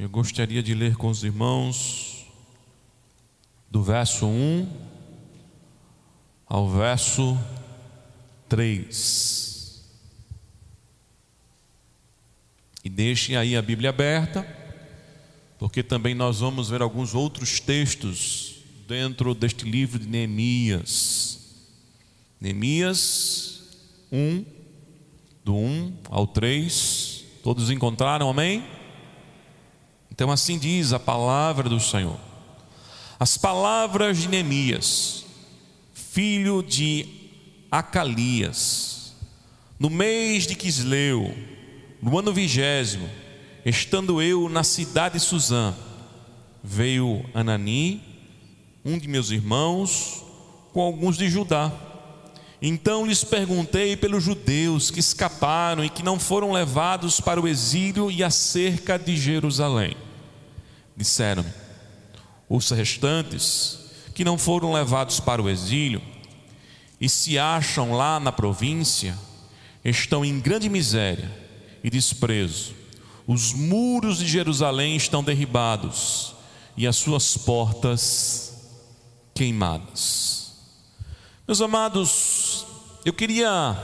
Eu gostaria de ler com os irmãos do verso 1 ao verso 3. E deixem aí a Bíblia aberta, porque também nós vamos ver alguns outros textos dentro deste livro de Neemias. Neemias 1, do 1 ao 3. Todos encontraram, amém? Então, assim diz a palavra do Senhor. As palavras de Neemias, filho de Acalias, no mês de Quisleu, no ano vigésimo, estando eu na cidade de Suzã, veio Anani, um de meus irmãos, com alguns de Judá. Então lhes perguntei pelos judeus que escaparam e que não foram levados para o exílio e acerca de Jerusalém. Disseram-me: os restantes que não foram levados para o exílio e se acham lá na província estão em grande miséria e desprezo. Os muros de Jerusalém estão derribados e as suas portas queimadas. Meus amados, eu queria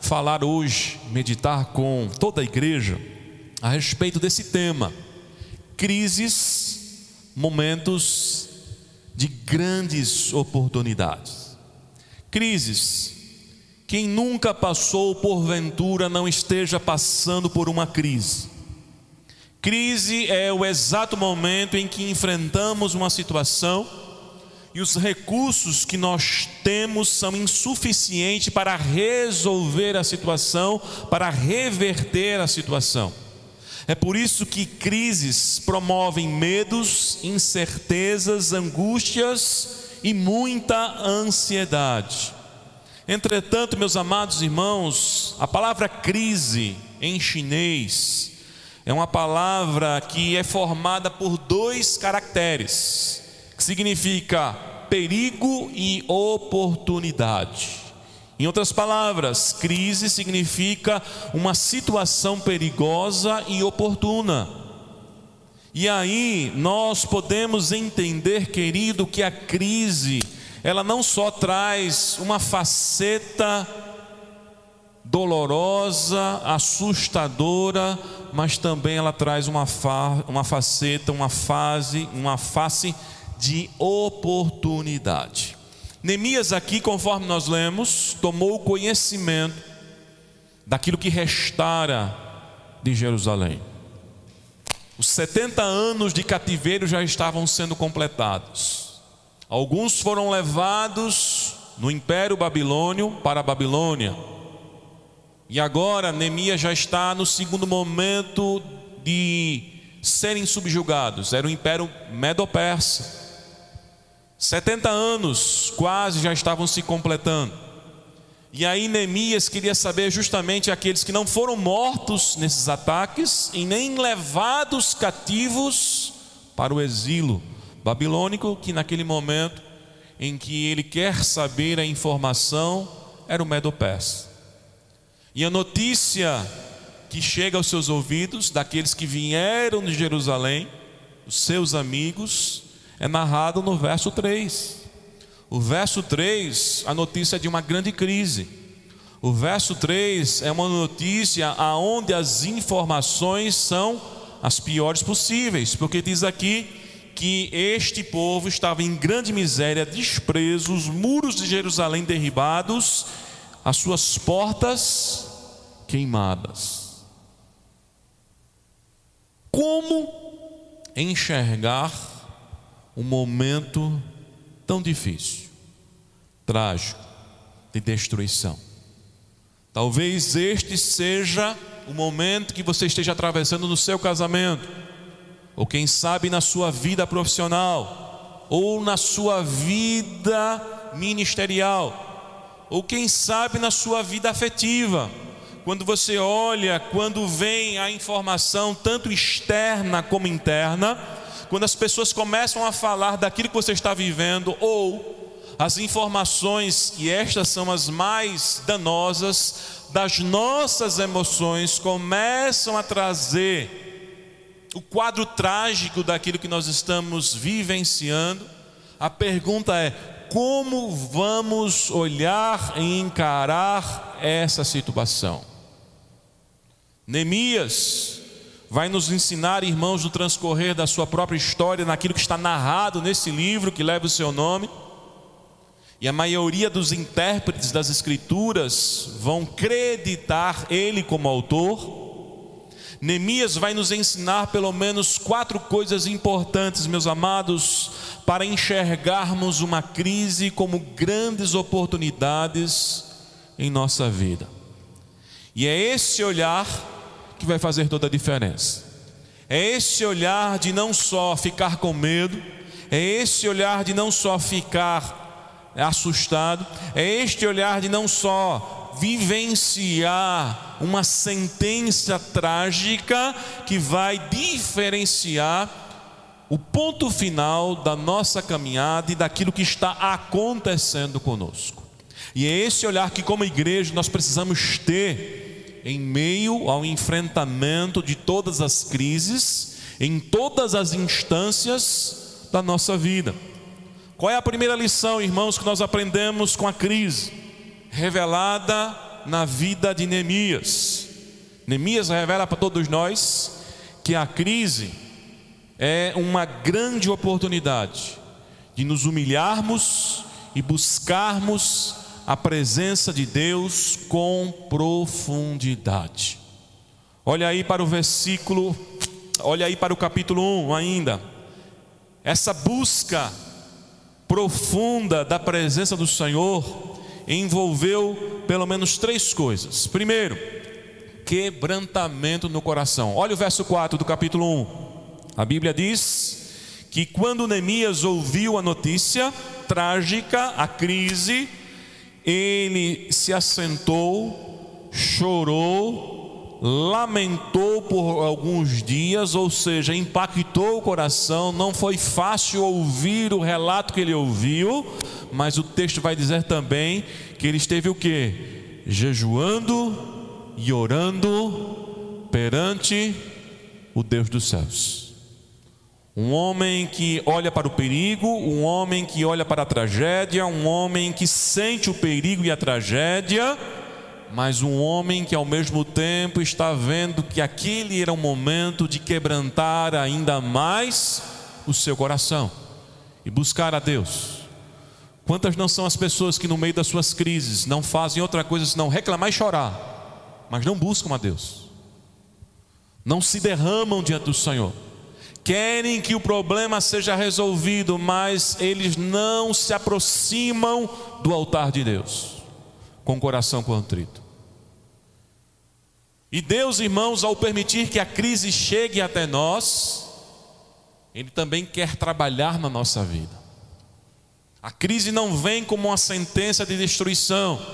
falar hoje, meditar com toda a igreja a respeito desse tema crises, momentos de grandes oportunidades. Crises. Quem nunca passou porventura não esteja passando por uma crise. Crise é o exato momento em que enfrentamos uma situação e os recursos que nós temos são insuficientes para resolver a situação, para reverter a situação. É por isso que crises promovem medos, incertezas, angústias e muita ansiedade. Entretanto, meus amados irmãos, a palavra crise em chinês é uma palavra que é formada por dois caracteres, que significa perigo e oportunidade. Em outras palavras, crise significa uma situação perigosa e oportuna. E aí nós podemos entender, querido, que a crise, ela não só traz uma faceta dolorosa, assustadora, mas também ela traz uma, fa uma faceta, uma fase, uma face de oportunidade. Neemias, aqui, conforme nós lemos, tomou conhecimento daquilo que restara de Jerusalém. Os 70 anos de cativeiro já estavam sendo completados. Alguns foram levados no Império Babilônio para a Babilônia. E agora Neemias já está no segundo momento de serem subjugados. Era o Império Medo-Persa. 70 anos quase já estavam se completando. E aí Neemias queria saber justamente aqueles que não foram mortos nesses ataques e nem levados cativos para o exílio babilônico, que naquele momento em que ele quer saber a informação era o Medo-Persa. E a notícia que chega aos seus ouvidos daqueles que vieram de Jerusalém, os seus amigos, é narrado no verso 3. O verso 3, a notícia de uma grande crise. O verso 3 é uma notícia aonde as informações são as piores possíveis, porque diz aqui que este povo estava em grande miséria, desprezo, os muros de Jerusalém derribados, as suas portas queimadas. Como enxergar um momento tão difícil, trágico, de destruição. Talvez este seja o momento que você esteja atravessando no seu casamento, ou quem sabe na sua vida profissional, ou na sua vida ministerial, ou quem sabe na sua vida afetiva. Quando você olha, quando vem a informação, tanto externa como interna, quando as pessoas começam a falar daquilo que você está vivendo, ou as informações, e estas são as mais danosas, das nossas emoções, começam a trazer o quadro trágico daquilo que nós estamos vivenciando, a pergunta é: como vamos olhar e encarar essa situação? Neemias vai nos ensinar, irmãos, no transcorrer da sua própria história, naquilo que está narrado nesse livro que leva o seu nome. E a maioria dos intérpretes das Escrituras vão creditar ele como autor. Neemias vai nos ensinar pelo menos quatro coisas importantes, meus amados, para enxergarmos uma crise como grandes oportunidades em nossa vida. E é esse olhar que vai fazer toda a diferença. É esse olhar de não só ficar com medo, é esse olhar de não só ficar assustado, é este olhar de não só vivenciar uma sentença trágica que vai diferenciar o ponto final da nossa caminhada e daquilo que está acontecendo conosco. E é esse olhar que, como igreja, nós precisamos ter em meio ao enfrentamento de todas as crises, em todas as instâncias da nossa vida. Qual é a primeira lição, irmãos, que nós aprendemos com a crise? Revelada na vida de Neemias. Neemias revela para todos nós que a crise é uma grande oportunidade de nos humilharmos e buscarmos a presença de Deus com profundidade. Olha aí para o versículo, olha aí para o capítulo 1 ainda. Essa busca profunda da presença do Senhor envolveu pelo menos três coisas. Primeiro, quebrantamento no coração. Olha o verso 4 do capítulo 1. A Bíblia diz que quando Neemias ouviu a notícia trágica, a crise, ele se assentou, chorou, lamentou por alguns dias, ou seja, impactou o coração. Não foi fácil ouvir o relato que ele ouviu, mas o texto vai dizer também que ele esteve o que? Jejuando e orando perante o Deus dos céus. Um homem que olha para o perigo, um homem que olha para a tragédia, um homem que sente o perigo e a tragédia, mas um homem que ao mesmo tempo está vendo que aquele era um momento de quebrantar ainda mais o seu coração e buscar a Deus. Quantas não são as pessoas que no meio das suas crises não fazem outra coisa senão reclamar e chorar, mas não buscam a Deus, não se derramam diante do Senhor querem que o problema seja resolvido, mas eles não se aproximam do altar de Deus com o coração contrito. E Deus, irmãos, ao permitir que a crise chegue até nós, Ele também quer trabalhar na nossa vida. A crise não vem como uma sentença de destruição,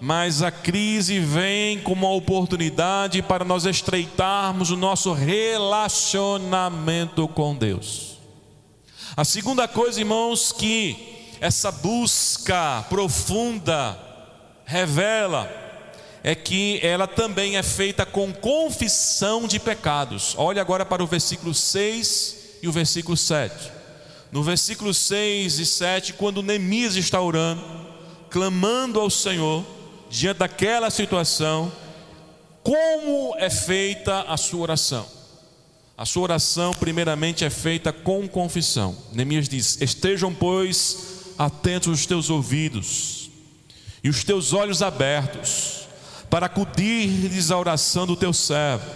mas a crise vem como uma oportunidade para nós estreitarmos o nosso relacionamento com Deus. A segunda coisa, irmãos, que essa busca profunda revela é que ela também é feita com confissão de pecados. Olhe agora para o versículo 6 e o versículo 7. No versículo 6 e 7, quando Neemias está orando, clamando ao Senhor, diante daquela situação, como é feita a sua oração? A sua oração, primeiramente, é feita com confissão. Neemias diz: Estejam, pois, atentos os teus ouvidos e os teus olhos abertos, para acudir-lhes a oração do teu servo,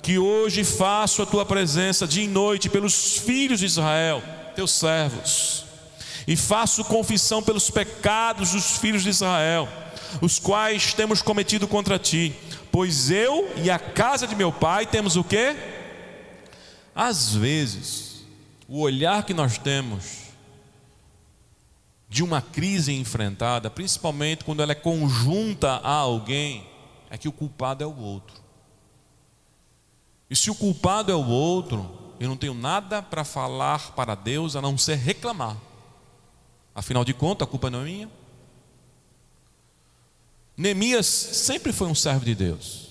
que hoje faço a tua presença dia e noite pelos filhos de Israel, teus servos, e faço confissão pelos pecados dos filhos de Israel os quais temos cometido contra ti, pois eu e a casa de meu pai temos o que? Às vezes, o olhar que nós temos de uma crise enfrentada, principalmente quando ela é conjunta a alguém, é que o culpado é o outro. E se o culpado é o outro, eu não tenho nada para falar para Deus a não ser reclamar. Afinal de contas, a culpa não é minha. Neemias sempre foi um servo de Deus.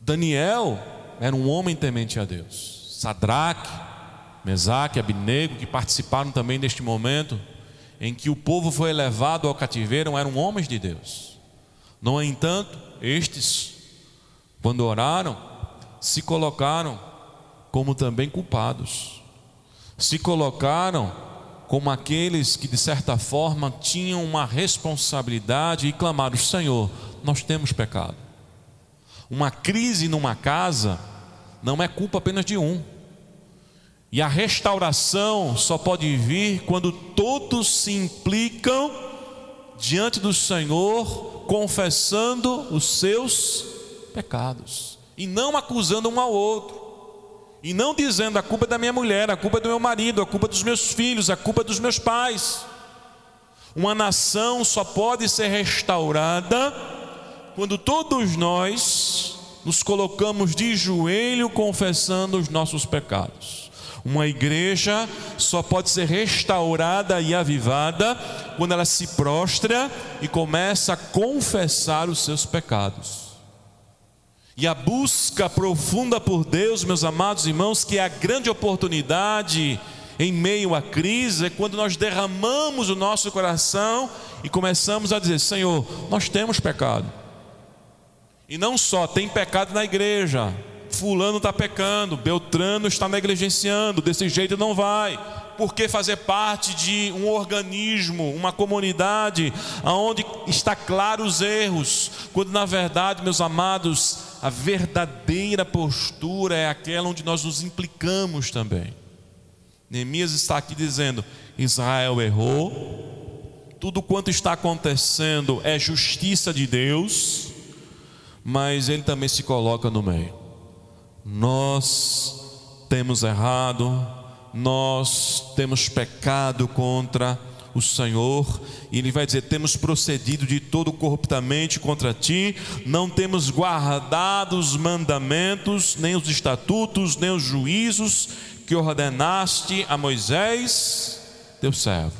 Daniel era um homem temente a Deus. Sadraque, Mesaque, Abinego, que participaram também deste momento em que o povo foi levado ao cativeiro, eram homens de Deus. No entanto, estes, quando oraram, se colocaram como também culpados, se colocaram como aqueles que de certa forma tinham uma responsabilidade e clamaram: Senhor, nós temos pecado. Uma crise numa casa não é culpa apenas de um. E a restauração só pode vir quando todos se implicam diante do Senhor, confessando os seus pecados e não acusando um ao outro. E não dizendo a culpa é da minha mulher, a culpa é do meu marido, a culpa é dos meus filhos, a culpa é dos meus pais. Uma nação só pode ser restaurada quando todos nós nos colocamos de joelho confessando os nossos pecados. Uma igreja só pode ser restaurada e avivada quando ela se prostra e começa a confessar os seus pecados. E a busca profunda por Deus, meus amados irmãos, que é a grande oportunidade em meio à crise, é quando nós derramamos o nosso coração e começamos a dizer: Senhor, nós temos pecado. E não só, tem pecado na igreja. Fulano está pecando, Beltrano está negligenciando, desse jeito não vai. Porque fazer parte de um organismo, uma comunidade, onde está claro os erros, quando na verdade, meus amados, a verdadeira postura é aquela onde nós nos implicamos também. Neemias está aqui dizendo: Israel errou, tudo quanto está acontecendo é justiça de Deus, mas ele também se coloca no meio. Nós temos errado, nós temos pecado contra o Senhor, e Ele vai dizer: temos procedido de todo corruptamente contra ti, não temos guardado os mandamentos, nem os estatutos, nem os juízos que ordenaste a Moisés, teu servo.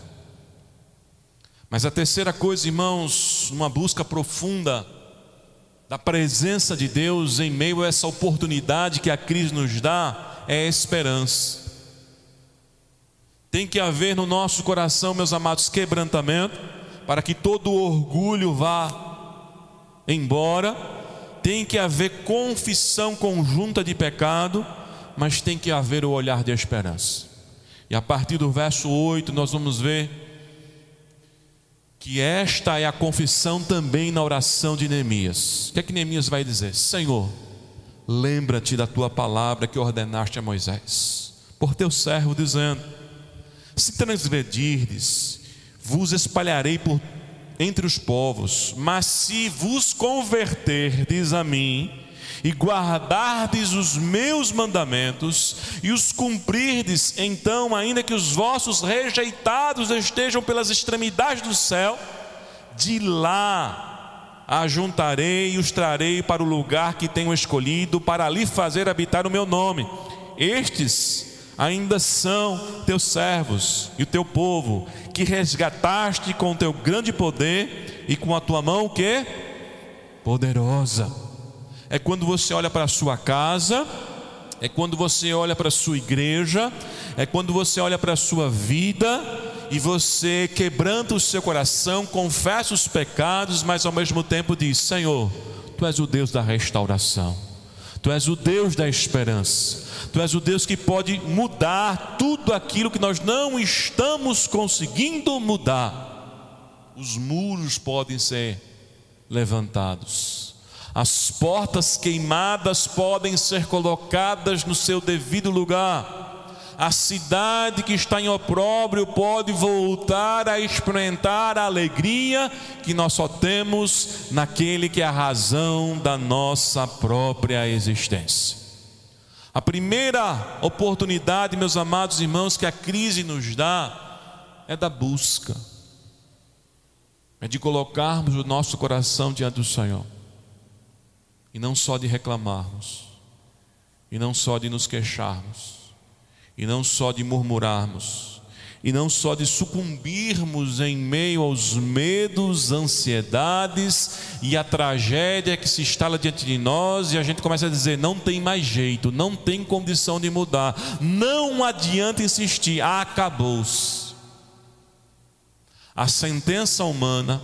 Mas a terceira coisa, irmãos, uma busca profunda da presença de Deus em meio a essa oportunidade que a crise nos dá, é a esperança. Tem que haver no nosso coração, meus amados, quebrantamento, para que todo orgulho vá embora. Tem que haver confissão conjunta de pecado, mas tem que haver o olhar de esperança. E a partir do verso 8, nós vamos ver que esta é a confissão também na oração de Neemias. O que é que Neemias vai dizer? Senhor, lembra-te da tua palavra que ordenaste a Moisés, por teu servo, dizendo: se transgredirdes, vos espalharei por entre os povos, mas se vos converterdes a mim e guardardes os meus mandamentos e os cumprirdes, então, ainda que os vossos rejeitados estejam pelas extremidades do céu, de lá ajuntarei e os trarei para o lugar que tenho escolhido, para ali fazer habitar o meu nome. Estes ainda são teus servos e o teu povo, que resgataste com o teu grande poder e com a tua mão que poderosa. É quando você olha para a sua casa, é quando você olha para a sua igreja, é quando você olha para a sua vida e você quebranta o seu coração, confessa os pecados, mas ao mesmo tempo diz: Senhor, tu és o Deus da restauração. Tu és o Deus da esperança. Tu és o Deus que pode mudar tudo aquilo que nós não estamos conseguindo mudar. Os muros podem ser levantados. As portas queimadas podem ser colocadas no seu devido lugar a cidade que está em opróbrio pode voltar a experimentar a alegria que nós só temos naquele que é a razão da nossa própria existência. A primeira oportunidade, meus amados irmãos, que a crise nos dá é da busca, é de colocarmos o nosso coração diante do Senhor, e não só de reclamarmos, e não só de nos queixarmos, e não só de murmurarmos, e não só de sucumbirmos em meio aos medos, ansiedades e a tragédia que se instala diante de nós e a gente começa a dizer: não tem mais jeito, não tem condição de mudar, não adianta insistir, acabou-se. A sentença humana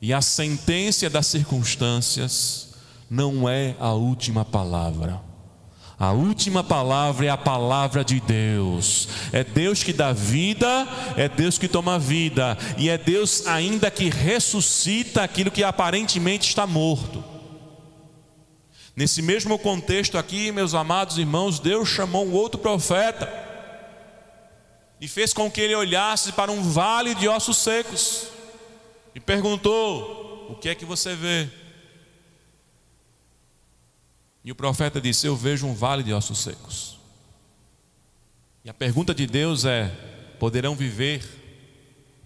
e a sentença das circunstâncias não é a última palavra. A última palavra é a palavra de Deus. É Deus que dá vida, é Deus que toma vida, e é Deus ainda que ressuscita aquilo que aparentemente está morto. Nesse mesmo contexto aqui, meus amados irmãos, Deus chamou um outro profeta e fez com que ele olhasse para um vale de ossos secos e perguntou: O que é que você vê? E o profeta disse: Eu vejo um vale de ossos secos. E a pergunta de Deus é: Poderão viver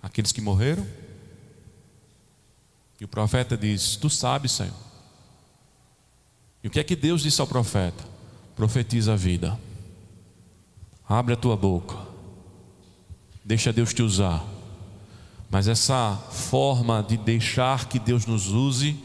aqueles que morreram? E o profeta diz: Tu sabes, Senhor. E o que é que Deus disse ao profeta? Profetiza a vida. Abre a tua boca. Deixa Deus te usar. Mas essa forma de deixar que Deus nos use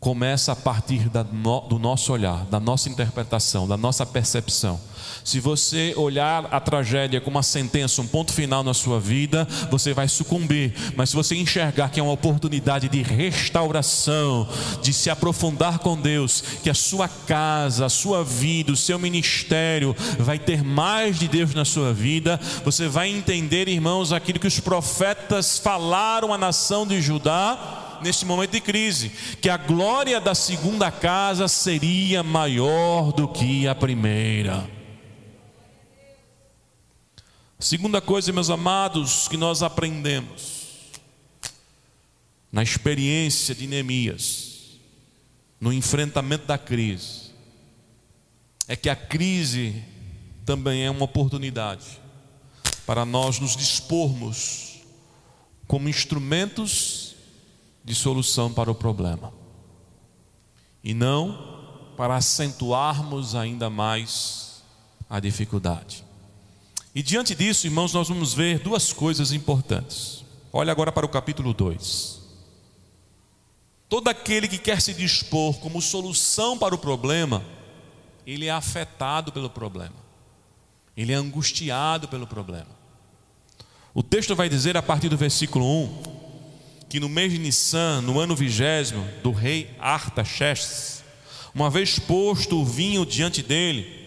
começa a partir no, do nosso olhar, da nossa interpretação, da nossa percepção. Se você olhar a tragédia como uma sentença, um ponto final na sua vida, você vai sucumbir. Mas se você enxergar que é uma oportunidade de restauração, de se aprofundar com Deus, que a sua casa, a sua vida, o seu ministério vai ter mais de Deus na sua vida, você vai entender, irmãos, aquilo que os profetas falaram à nação de Judá neste momento de crise, que a glória da segunda casa seria maior do que a primeira. Segunda coisa, meus amados, que nós aprendemos na experiência de Neemias, no enfrentamento da crise, é que a crise também é uma oportunidade para nós nos dispormos como instrumentos de solução para o problema. E não para acentuarmos ainda mais a dificuldade. E diante disso, irmãos, nós vamos ver duas coisas importantes. Olha agora para o capítulo 2. Todo aquele que quer se dispor como solução para o problema, ele é afetado pelo problema, ele é angustiado pelo problema. O texto vai dizer a partir do versículo 1: que no mês de Nissan, no ano vigésimo, do rei Artaxerxes, uma vez posto o vinho diante dele,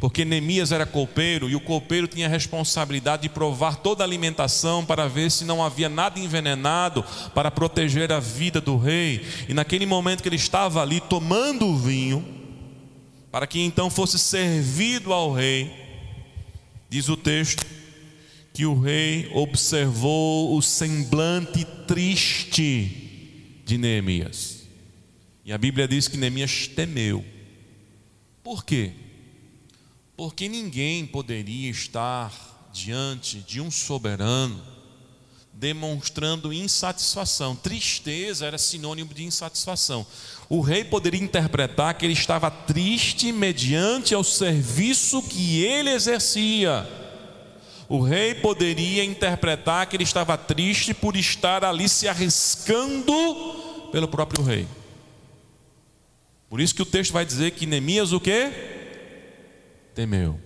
porque Neemias era copeiro e o copeiro tinha a responsabilidade de provar toda a alimentação para ver se não havia nada envenenado para proteger a vida do rei. E naquele momento que ele estava ali tomando o vinho, para que então fosse servido ao rei, diz o texto, que o rei observou o semblante triste de Neemias. E a Bíblia diz que Neemias temeu. Por quê? Porque ninguém poderia estar diante de um soberano demonstrando insatisfação. Tristeza era sinônimo de insatisfação. O rei poderia interpretar que ele estava triste mediante ao serviço que ele exercia o rei poderia interpretar que ele estava triste por estar ali se arriscando pelo próprio rei. Por isso que o texto vai dizer que Neemias o que? Temeu.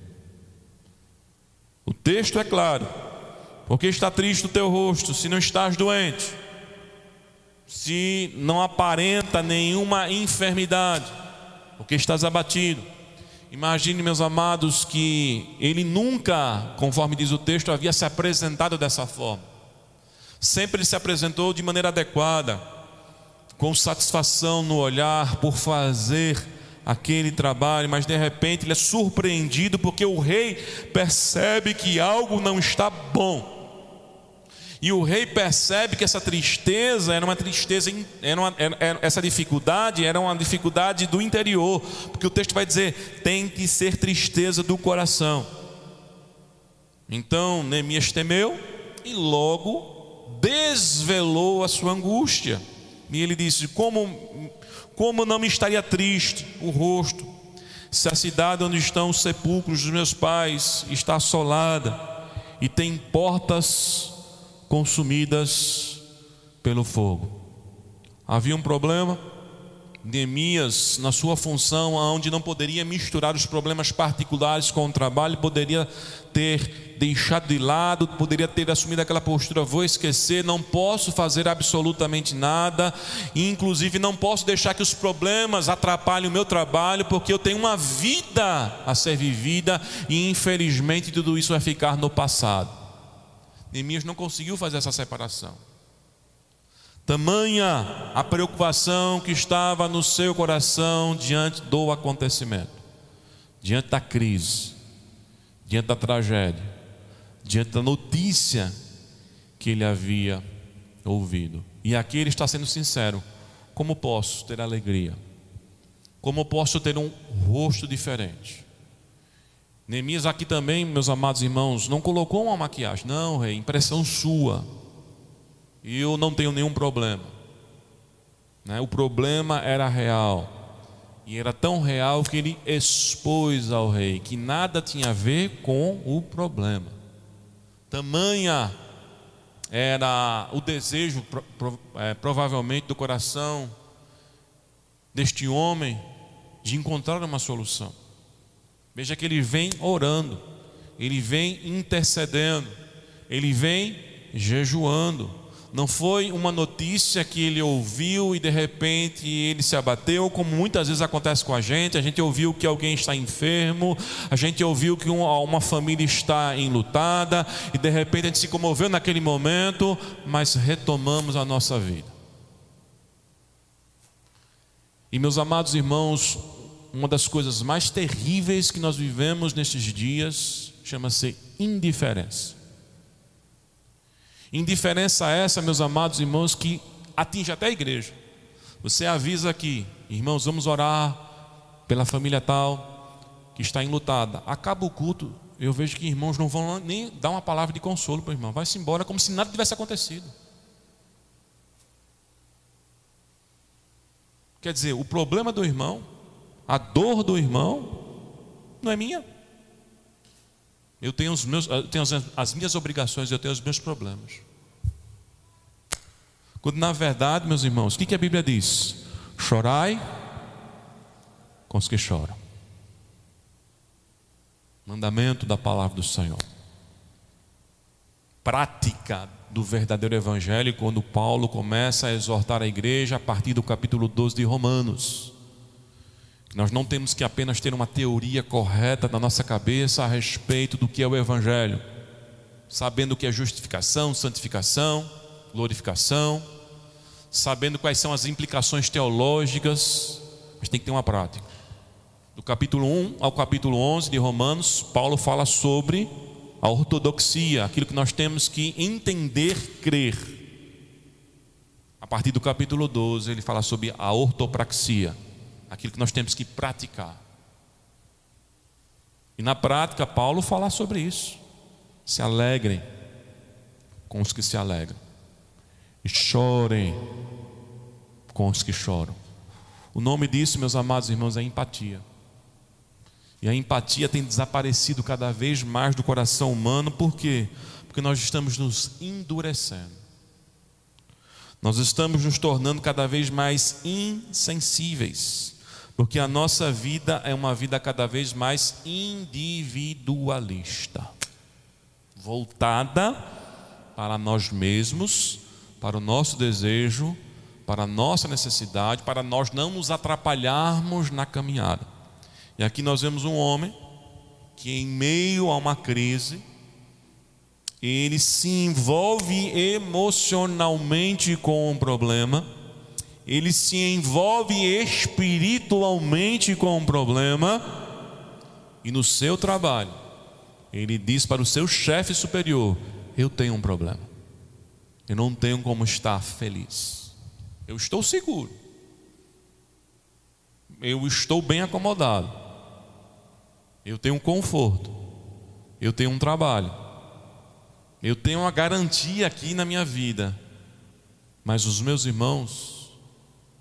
O texto é claro. Porque está triste o teu rosto, se não estás doente, se não aparenta nenhuma enfermidade, porque estás abatido. Imagine, meus amados, que ele nunca, conforme diz o texto, havia se apresentado dessa forma. Sempre ele se apresentou de maneira adequada, com satisfação no olhar por fazer aquele trabalho, mas de repente ele é surpreendido porque o rei percebe que algo não está bom. E o rei percebe que essa tristeza era uma tristeza, era uma, era, essa dificuldade era uma dificuldade do interior, porque o texto vai dizer: tem que ser tristeza do coração. Então Neemias temeu e logo desvelou a sua angústia. E ele disse: Como, como não me estaria triste o rosto, se a cidade onde estão os sepulcros dos meus pais está assolada? e tem portas consumidas pelo fogo. Havia um problema, Neemias, na sua função, onde não poderia misturar os problemas particulares com o trabalho, poderia ter deixado de lado, poderia ter assumido aquela postura: vou esquecer, não posso fazer absolutamente nada, inclusive não posso deixar que os problemas atrapalhem o meu trabalho, porque eu tenho uma vida a ser vivida e infelizmente tudo isso vai ficar no passado. Neemias não conseguiu fazer essa separação. Tamanha a preocupação que estava no seu coração diante do acontecimento, diante da crise, diante da tragédia, diante da notícia que ele havia ouvido. E aqui ele está sendo sincero: como posso ter alegria? Como posso ter um rosto diferente? Neemias aqui também, meus amados irmãos, não colocou uma maquiagem, não, rei, impressão sua e eu não tenho nenhum problema. Né? O problema era real. E era tão real que ele expôs ao rei que nada tinha a ver com o problema. Tamanha era o desejo, é, provavelmente, do coração deste homem de encontrar uma solução. Veja que ele vem orando, ele vem intercedendo, ele vem jejuando não foi uma notícia que ele ouviu e de repente ele se abateu, como muitas vezes acontece com a gente. A gente ouviu que alguém está enfermo, a gente ouviu que uma, família está enlutada e de repente a gente se comoveu naquele momento, mas retomamos a nossa vida. E meus amados irmãos, uma das coisas mais terríveis que nós vivemos nestes dias chama-se indiferença. Indiferença essa, meus amados irmãos, que atinge até a igreja. Você avisa aqui, irmãos, vamos orar pela família tal que está enlutada. Acaba o culto, eu vejo que irmãos não vão nem dar uma palavra de consolo para o irmão. Vai-se embora como se nada tivesse acontecido. Quer dizer, o problema do irmão, a dor do irmão, não é minha. Eu tenho, os meus, eu tenho as, as minhas obrigações, eu tenho os meus problemas. Quando na verdade, meus irmãos, o que, que a Bíblia diz? Chorai com os que choram. Mandamento da palavra do Senhor. Prática do verdadeiro evangelho, quando Paulo começa a exortar a igreja a partir do capítulo 12 de Romanos. Nós não temos que apenas ter uma teoria correta na nossa cabeça a respeito do que é o Evangelho, sabendo o que é justificação, santificação, glorificação, sabendo quais são as implicações teológicas, mas tem que ter uma prática. Do capítulo 1 ao capítulo 11 de Romanos, Paulo fala sobre a ortodoxia, aquilo que nós temos que entender, crer. A partir do capítulo 12, ele fala sobre a ortopraxia aquilo que nós temos que praticar. E na prática, Paulo fala sobre isso. Se alegrem com os que se alegram, e chorem com os que choram. O nome disso, meus amados irmãos, é empatia. E a empatia tem desaparecido cada vez mais do coração humano, por quê? Porque nós estamos nos endurecendo. Nós estamos nos tornando cada vez mais insensíveis. Porque a nossa vida é uma vida cada vez mais individualista, voltada para nós mesmos, para o nosso desejo, para a nossa necessidade, para nós não nos atrapalharmos na caminhada. E aqui nós vemos um homem que, em meio a uma crise, ele se envolve emocionalmente com um problema ele se envolve espiritualmente com um problema e no seu trabalho, ele diz para o seu chefe superior: Eu tenho um problema, eu não tenho como estar feliz, eu estou seguro, eu estou bem acomodado, eu tenho conforto, eu tenho um trabalho, eu tenho uma garantia aqui na minha vida, mas os meus irmãos,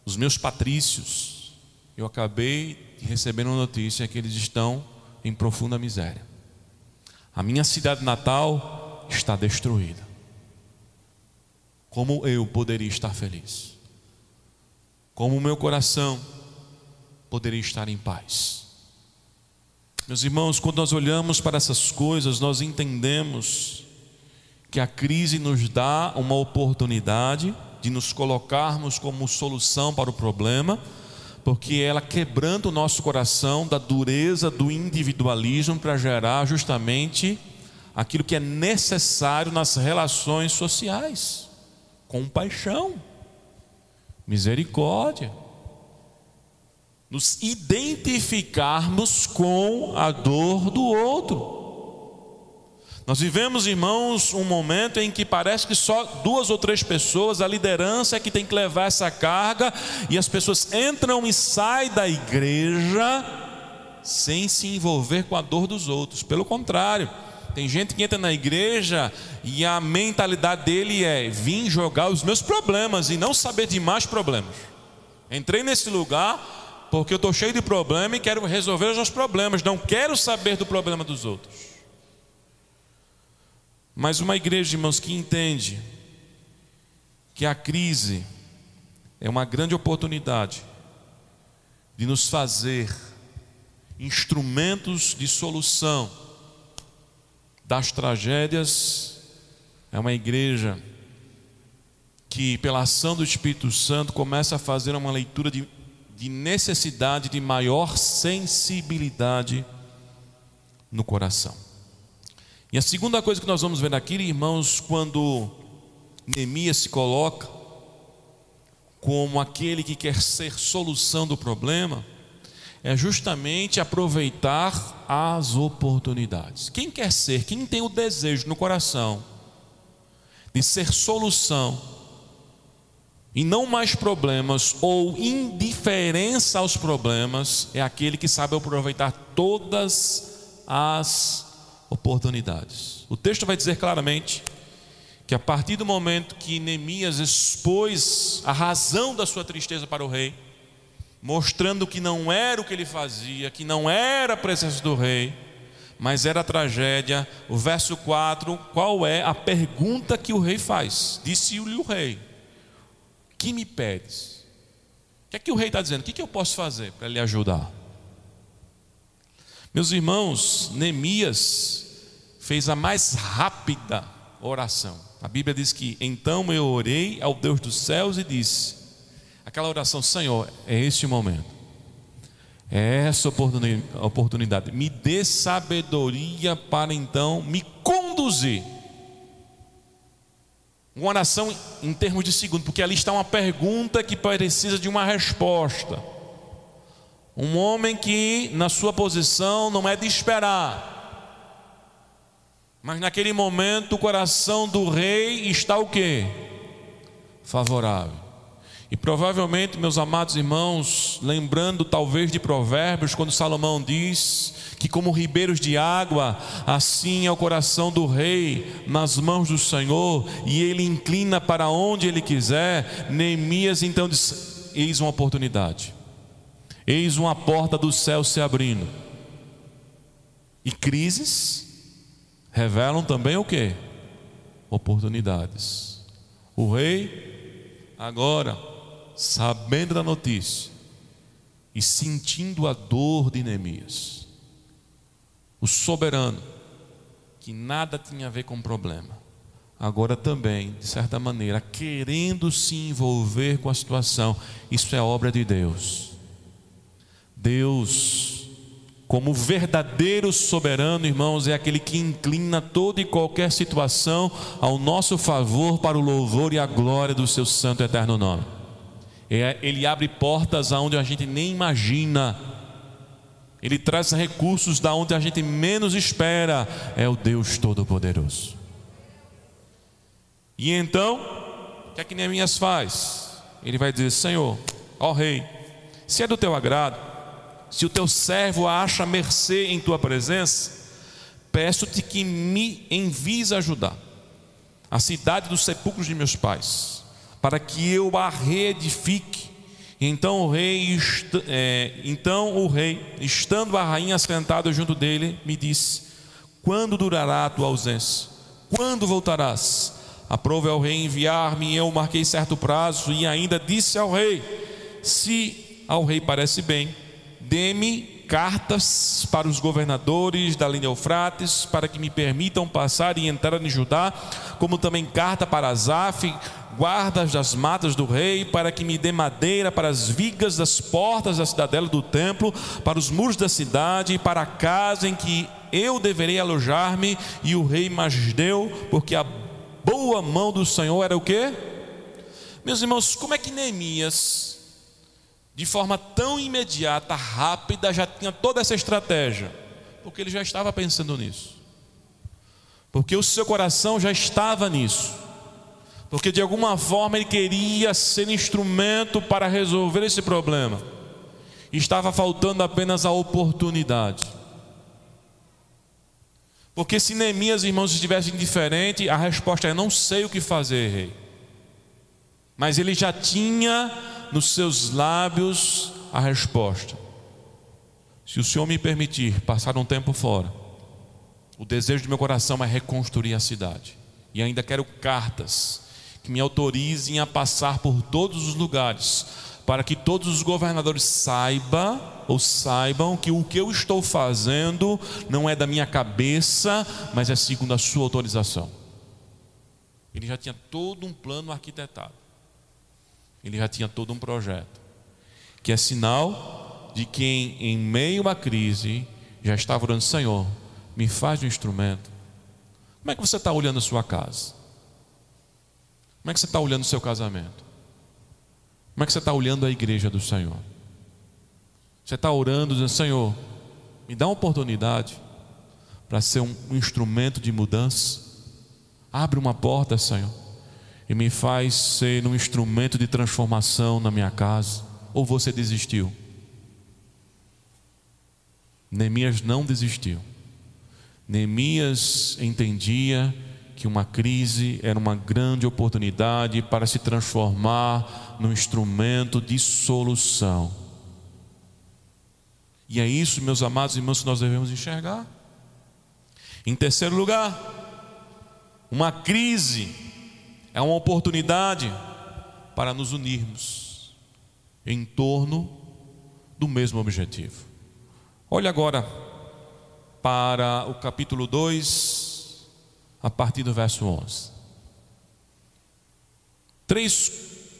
os meus patrícios, eu acabei de receber uma notícia que eles estão em profunda miséria. A minha cidade natal está destruída. Como eu poderia estar feliz? Como o meu coração poderia estar em paz? Meus irmãos, quando nós olhamos para essas coisas, nós entendemos que a crise nos dá uma oportunidade de nos colocarmos como solução para o problema, porque ela quebrando o nosso coração da dureza do individualismo para gerar justamente aquilo que é necessário nas relações sociais: compaixão, misericórdia. Nos identificarmos com a dor do outro. Nós vivemos, irmãos, um momento em que parece que só duas ou três pessoas, a liderança é que tem que levar essa carga, e as pessoas entram e saem da igreja sem se envolver com a dor dos outros. Pelo contrário, tem gente que entra na igreja e a mentalidade dele é vir jogar os meus problemas e não saber de mais problemas. Entrei nesse lugar porque eu estou cheio de problema e quero resolver os meus problemas, não quero saber do problema dos outros. Mas uma igreja, irmãos, que entende que a crise é uma grande oportunidade de nos fazer instrumentos de solução das tragédias, é uma igreja que, pela ação do Espírito Santo, começa a fazer uma leitura de, de necessidade de maior sensibilidade no coração. E a segunda coisa que nós vamos ver aqui, irmãos, quando Neemias se coloca como aquele que quer ser solução do problema, é justamente aproveitar as oportunidades. Quem quer ser, quem tem o desejo no coração de ser solução e não mais problemas ou indiferença aos problemas, é aquele que sabe aproveitar todas as oportunidades. O texto vai dizer claramente que a partir do momento que Neemias expôs a razão da sua tristeza para o rei, mostrando que não era o que ele fazia, que não era a presença do rei, mas era a tragédia. O verso 4, qual é a pergunta que o rei faz? Disse-lhe o rei: Que me pedes? O que é que o rei está dizendo? O que, que eu posso fazer para lhe ajudar? Meus irmãos, Neemias fez a mais rápida oração. A Bíblia diz que então eu orei ao Deus dos céus e disse: aquela oração, Senhor, é este momento, é essa oportunidade, me dê sabedoria para então me conduzir. Uma oração em termos de segundo, porque ali está uma pergunta que precisa de uma resposta. Um homem que na sua posição não é de esperar, mas naquele momento o coração do rei está o quê? Favorável. E provavelmente, meus amados irmãos, lembrando talvez de Provérbios, quando Salomão diz que, como ribeiros de água, assim é o coração do rei nas mãos do Senhor, e ele inclina para onde ele quiser. Neemias então diz: Eis uma oportunidade. Eis uma porta do céu se abrindo. E crises revelam também o que? Oportunidades. O rei, agora, sabendo da notícia e sentindo a dor de Neemias, o soberano, que nada tinha a ver com o problema, agora também, de certa maneira, querendo se envolver com a situação, isso é obra de Deus. Deus, como verdadeiro soberano, irmãos, é aquele que inclina toda e qualquer situação ao nosso favor para o louvor e a glória do seu santo e eterno nome. É, ele abre portas aonde a gente nem imagina. Ele traz recursos da onde a gente menos espera. É o Deus Todo-Poderoso. E então, o que é que Neemias faz? Ele vai dizer: Senhor, ó Rei, se é do teu agrado, se o teu servo acha mercê em tua presença, peço-te que me envies ajudar a cidade dos sepulcros de meus pais, para que eu a reedifique. Então o rei, é, então o rei, estando a rainha sentada junto dele, me disse: Quando durará a tua ausência? Quando voltarás? Aprove ao rei enviar-me, eu marquei certo prazo e ainda disse ao rei: Se ao rei parece bem, dê-me cartas para os governadores da linha Eufrates, para que me permitam passar e entrar em Judá, como também carta para Asaf, guardas das matas do rei, para que me dê madeira para as vigas das portas da cidadela do templo, para os muros da cidade e para a casa em que eu deverei alojar-me. E o rei mas deu, porque a boa mão do Senhor era o que? Meus irmãos, como é que Neemias, de forma tão imediata, rápida, já tinha toda essa estratégia? Porque ele já estava pensando nisso. Porque o seu coração já estava nisso. Porque de alguma forma ele queria ser instrumento para resolver esse problema. Estava faltando apenas a oportunidade. Porque se Neemias, irmãos, estivessem diferente, a resposta é: não sei o que fazer, rei. Mas ele já tinha nos seus lábios a resposta. Se o Senhor me permitir passar um tempo fora, o desejo do meu coração é reconstruir a cidade. E ainda quero cartas que me autorizem a passar por todos os lugares, para que todos os governadores saibam ou saibam que o que eu estou fazendo não é da minha cabeça, mas é segundo a sua autorização. Ele já tinha todo um plano arquitetado. Ele já tinha todo um projeto, que é sinal de quem em meio à crise já estava orando, Senhor, me faz um instrumento. Como é que você está olhando a sua casa? Como é que você está olhando o seu casamento? Como é que você está olhando a igreja do Senhor? Você está orando, dizendo: Senhor, me dá uma oportunidade para ser um, um instrumento de mudança. Abre uma porta, Senhor, e me faz ser um instrumento de transformação na minha casa. Ou você desistiu? Neemias não desistiu. Neemias entendia que uma crise era uma grande oportunidade para se transformar num instrumento de solução. E é isso, meus amados irmãos, que nós devemos enxergar. Em terceiro lugar, uma crise é uma oportunidade para nos unirmos em torno do mesmo objetivo. Olhe agora para o capítulo 2, a partir do verso 11. Três,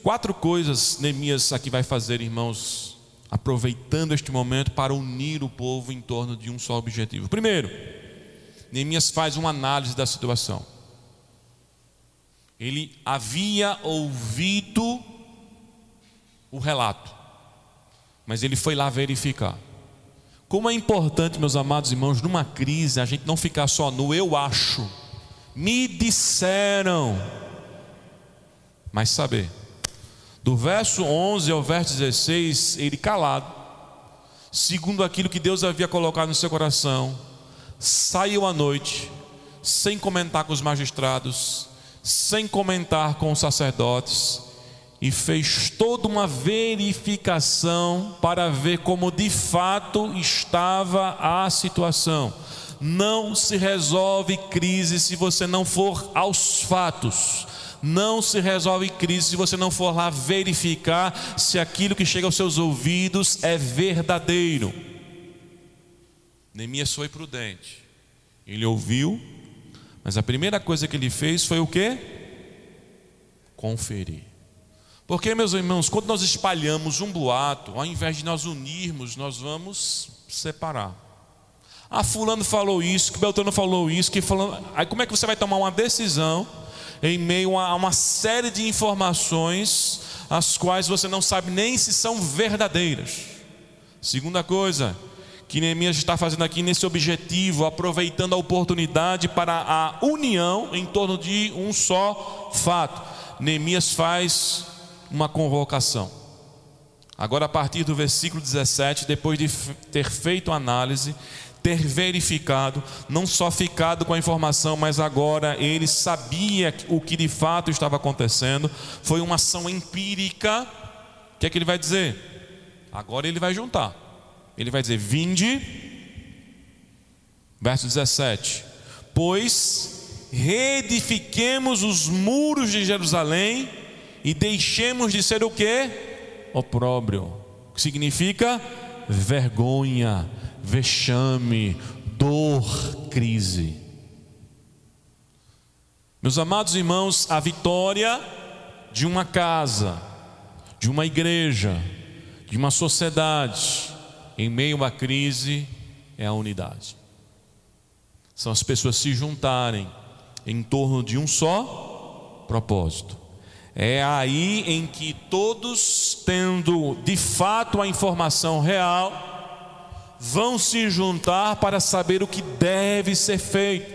quatro coisas Neemias aqui vai fazer, irmãos, aproveitando este momento para unir o povo em torno de um só objetivo. Primeiro, Neemias faz uma análise da situação. Ele havia ouvido o relato, mas ele foi lá verificar. Como é importante, meus amados irmãos, numa crise, a gente não ficar só no eu acho, me disseram, mas saber do verso 11 ao verso 16, ele calado, segundo aquilo que Deus havia colocado no seu coração, saiu à noite, sem comentar com os magistrados, sem comentar com os sacerdotes, e fez toda uma verificação para ver como de fato estava a situação. Não se resolve crise se você não for aos fatos não se resolve crise se você não for lá verificar se aquilo que chega aos seus ouvidos é verdadeiro. Neemias foi prudente. Ele ouviu, mas a primeira coisa que ele fez foi o que? Conferir. Porque, meus irmãos, quando nós espalhamos um boato, ao invés de nós unirmos, nós vamos separar. Ah, fulano falou isso, que Beltrano falou isso, que falando. Aí como é que você vai tomar uma decisão em meio a uma série de informações, as quais você não sabe nem se são verdadeiras. Segunda coisa, que Neemias está fazendo aqui nesse objetivo, aproveitando a oportunidade para a união em torno de um só fato. Neemias faz uma convocação. Agora, a partir do versículo 17, depois de ter feito análise, ter verificado, não só ficado com a informação, mas agora ele sabia o que de fato estava acontecendo. Foi uma ação empírica. O que é que ele vai dizer? Agora ele vai juntar. Ele vai dizer: Vinde, verso 17: Pois reedifiquemos os muros de Jerusalém e deixemos de ser o que? Opróbrio, que significa vergonha, vexame, dor, crise. Meus amados irmãos, a vitória de uma casa, de uma igreja, de uma sociedade, em meio à crise, é a unidade. São as pessoas se juntarem em torno de um só propósito. É aí em que todos, tendo de fato a informação real, vão se juntar para saber o que deve ser feito.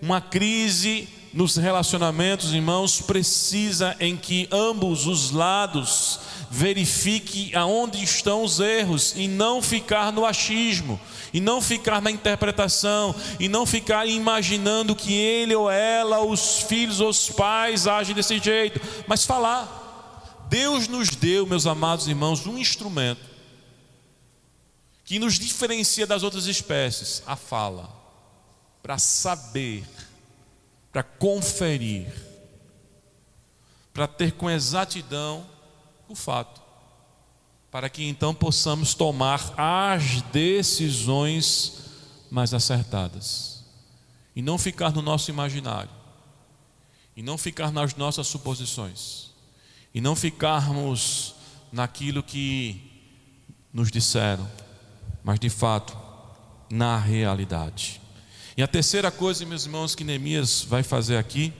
Uma crise nos relacionamentos, irmãos, precisa em que ambos os lados verifique aonde estão os erros e não ficar no achismo, e não ficar na interpretação, e não ficar imaginando que ele ou ela, os filhos ou os pais agem desse jeito, mas falar. Deus nos deu, meus amados irmãos, um instrumento que nos diferencia das outras espécies, a fala, para saber para conferir, para ter com exatidão o fato, para que então possamos tomar as decisões mais acertadas e não ficar no nosso imaginário, e não ficar nas nossas suposições, e não ficarmos naquilo que nos disseram, mas de fato na realidade. E a terceira coisa, meus irmãos, que Neemias vai fazer aqui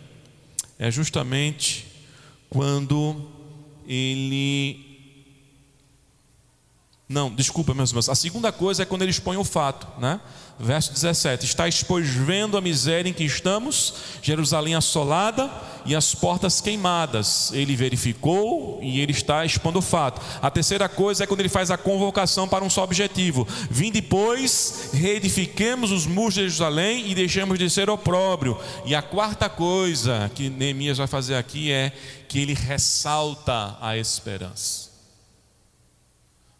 é justamente quando ele. Não, desculpa, meus irmãos. A segunda coisa é quando ele expõe o fato, né? Verso 17: Estáis, pois, vendo a miséria em que estamos, Jerusalém assolada e as portas queimadas. Ele verificou e ele está expondo o fato. A terceira coisa é quando ele faz a convocação para um só objetivo: Vim depois, reedifiquemos os muros de Jerusalém e deixemos de ser opróbrio. E a quarta coisa que Neemias vai fazer aqui é que ele ressalta a esperança.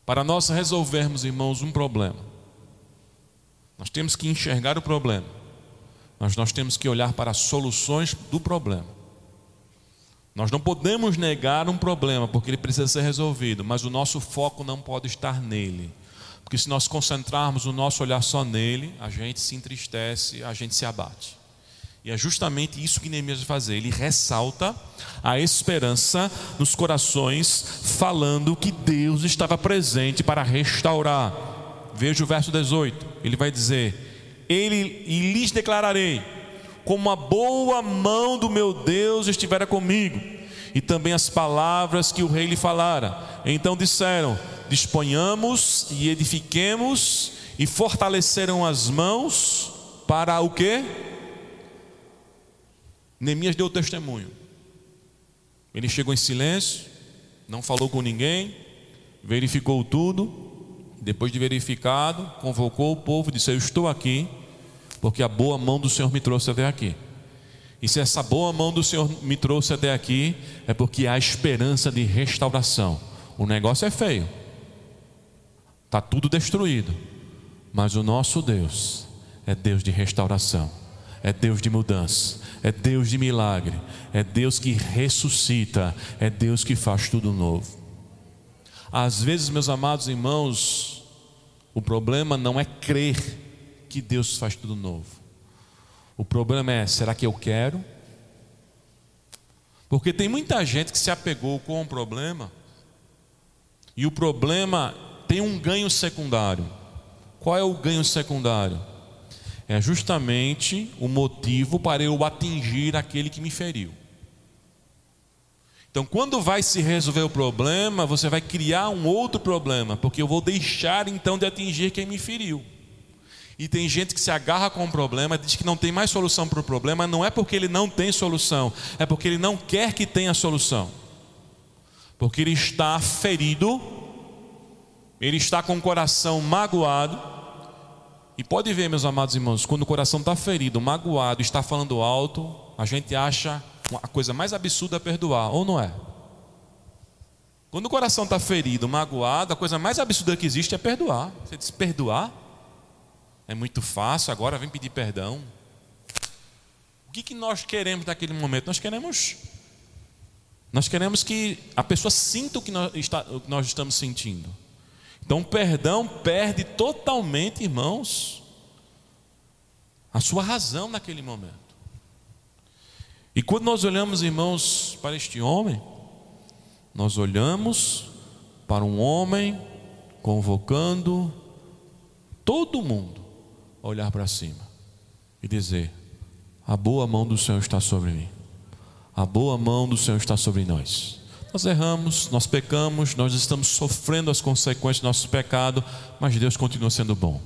Para nós resolvermos, irmãos, um problema nós temos que enxergar o problema, mas nós temos que olhar para as soluções do problema. Nós não podemos negar um problema, porque ele precisa ser resolvido, mas o nosso foco não pode estar nele. Porque se nós concentrarmos o nosso olhar só nele, a gente se entristece, a gente se abate. E é justamente isso que Neemias vai fazer. Ele ressalta a esperança nos corações, falando que Deus estava presente para restaurar Veja o verso 18. Ele vai dizer: Ele e lhes declararei, como a boa mão do meu Deus estivera comigo, e também as palavras que o rei lhe falara. Então disseram: Disponhamos e edifiquemos, e fortaleceram as mãos para o quê? Neemias deu testemunho. Ele chegou em silêncio, não falou com ninguém, verificou tudo, depois de verificado, convocou o povo e disse: Eu estou aqui, porque a boa mão do Senhor me trouxe até aqui. E se essa boa mão do Senhor me trouxe até aqui, é porque há esperança de restauração. O negócio é feio, está tudo destruído, mas o nosso Deus é Deus de restauração, é Deus de mudança, é Deus de milagre, é Deus que ressuscita, é Deus que faz tudo novo. Às vezes, meus amados irmãos, o problema não é crer que Deus faz tudo novo. O problema é: será que eu quero? Porque tem muita gente que se apegou com o problema, e o problema tem um ganho secundário. Qual é o ganho secundário? É justamente o motivo para eu atingir aquele que me feriu. Então, quando vai se resolver o problema, você vai criar um outro problema, porque eu vou deixar então de atingir quem me feriu. E tem gente que se agarra com o problema, diz que não tem mais solução para o problema, não é porque ele não tem solução, é porque ele não quer que tenha solução. Porque ele está ferido, ele está com o coração magoado. E pode ver, meus amados irmãos, quando o coração está ferido, magoado, está falando alto, a gente acha a coisa mais absurda é perdoar, ou não é? Quando o coração está ferido, magoado, a coisa mais absurda que existe é perdoar. Você diz, perdoar? É muito fácil, agora vem pedir perdão. que, que nós queremos naquele momento? Nós queremos nós queremos que a pessoa sinta o que nós, está, o que nós estamos sentindo. Então, o perdão perde totalmente, irmãos, a sua razão naquele momento. E quando nós olhamos, irmãos, para este homem, nós olhamos para um homem convocando todo mundo a olhar para cima e dizer: A boa mão do Senhor está sobre mim. A boa mão do Senhor está sobre nós. Nós erramos, nós pecamos, nós estamos sofrendo as consequências do nosso pecado, mas Deus continua sendo bom.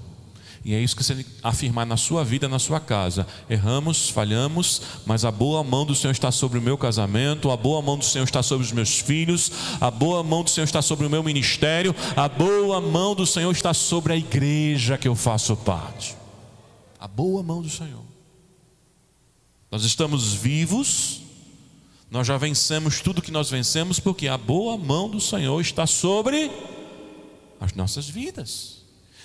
E é isso que você afirmar na sua vida, na sua casa. Erramos, falhamos, mas a boa mão do Senhor está sobre o meu casamento, a boa mão do Senhor está sobre os meus filhos, a boa mão do Senhor está sobre o meu ministério, a boa mão do Senhor está sobre a igreja que eu faço parte. A boa mão do Senhor. Nós estamos vivos, nós já vencemos tudo que nós vencemos, porque a boa mão do Senhor está sobre as nossas vidas.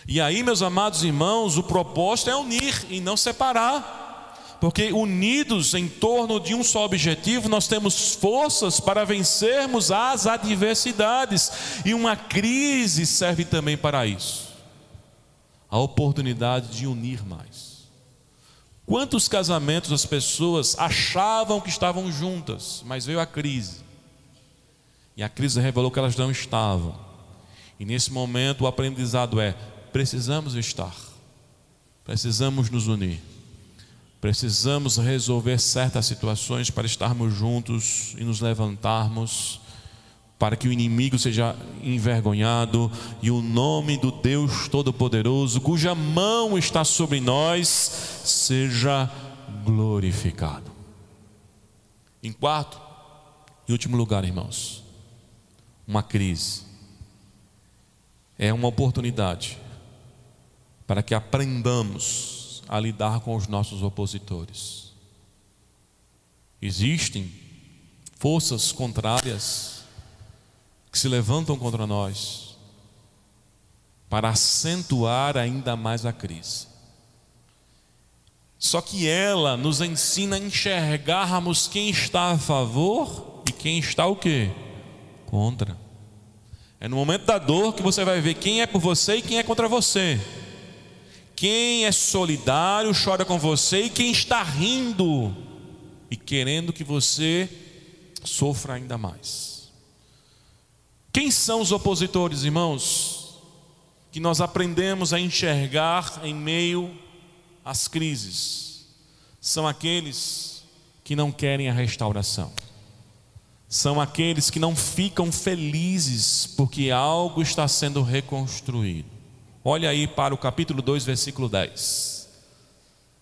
E aí, meus amados irmãos, o propósito é unir e não separar. Porque unidos em torno de um só objetivo, nós temos forças para vencermos as adversidades. E uma crise serve também para isso a oportunidade de unir mais. Quantos casamentos as pessoas achavam que estavam juntas, mas veio a crise. E a crise revelou que elas não estavam. E nesse momento o aprendizado é: precisamos estar, precisamos nos unir, precisamos resolver certas situações para estarmos juntos e nos levantarmos para que o inimigo seja envergonhado e o nome do Deus Todo-Poderoso, cuja mão está sobre nós, seja glorificado. Em quarto e último lugar, irmãos, uma crise. É uma oportunidade para que aprendamos a lidar com os nossos opositores. Existem forças contrárias que se levantam contra nós para acentuar ainda mais a crise. Só que ela nos ensina a enxergarmos quem está a favor e quem está o quê? Contra. É no momento da dor que você vai ver quem é por você e quem é contra você. Quem é solidário, chora com você e quem está rindo e querendo que você sofra ainda mais. Quem são os opositores, irmãos? Que nós aprendemos a enxergar em meio às crises. São aqueles que não querem a restauração. São aqueles que não ficam felizes porque algo está sendo reconstruído. Olha aí para o capítulo 2, versículo 10.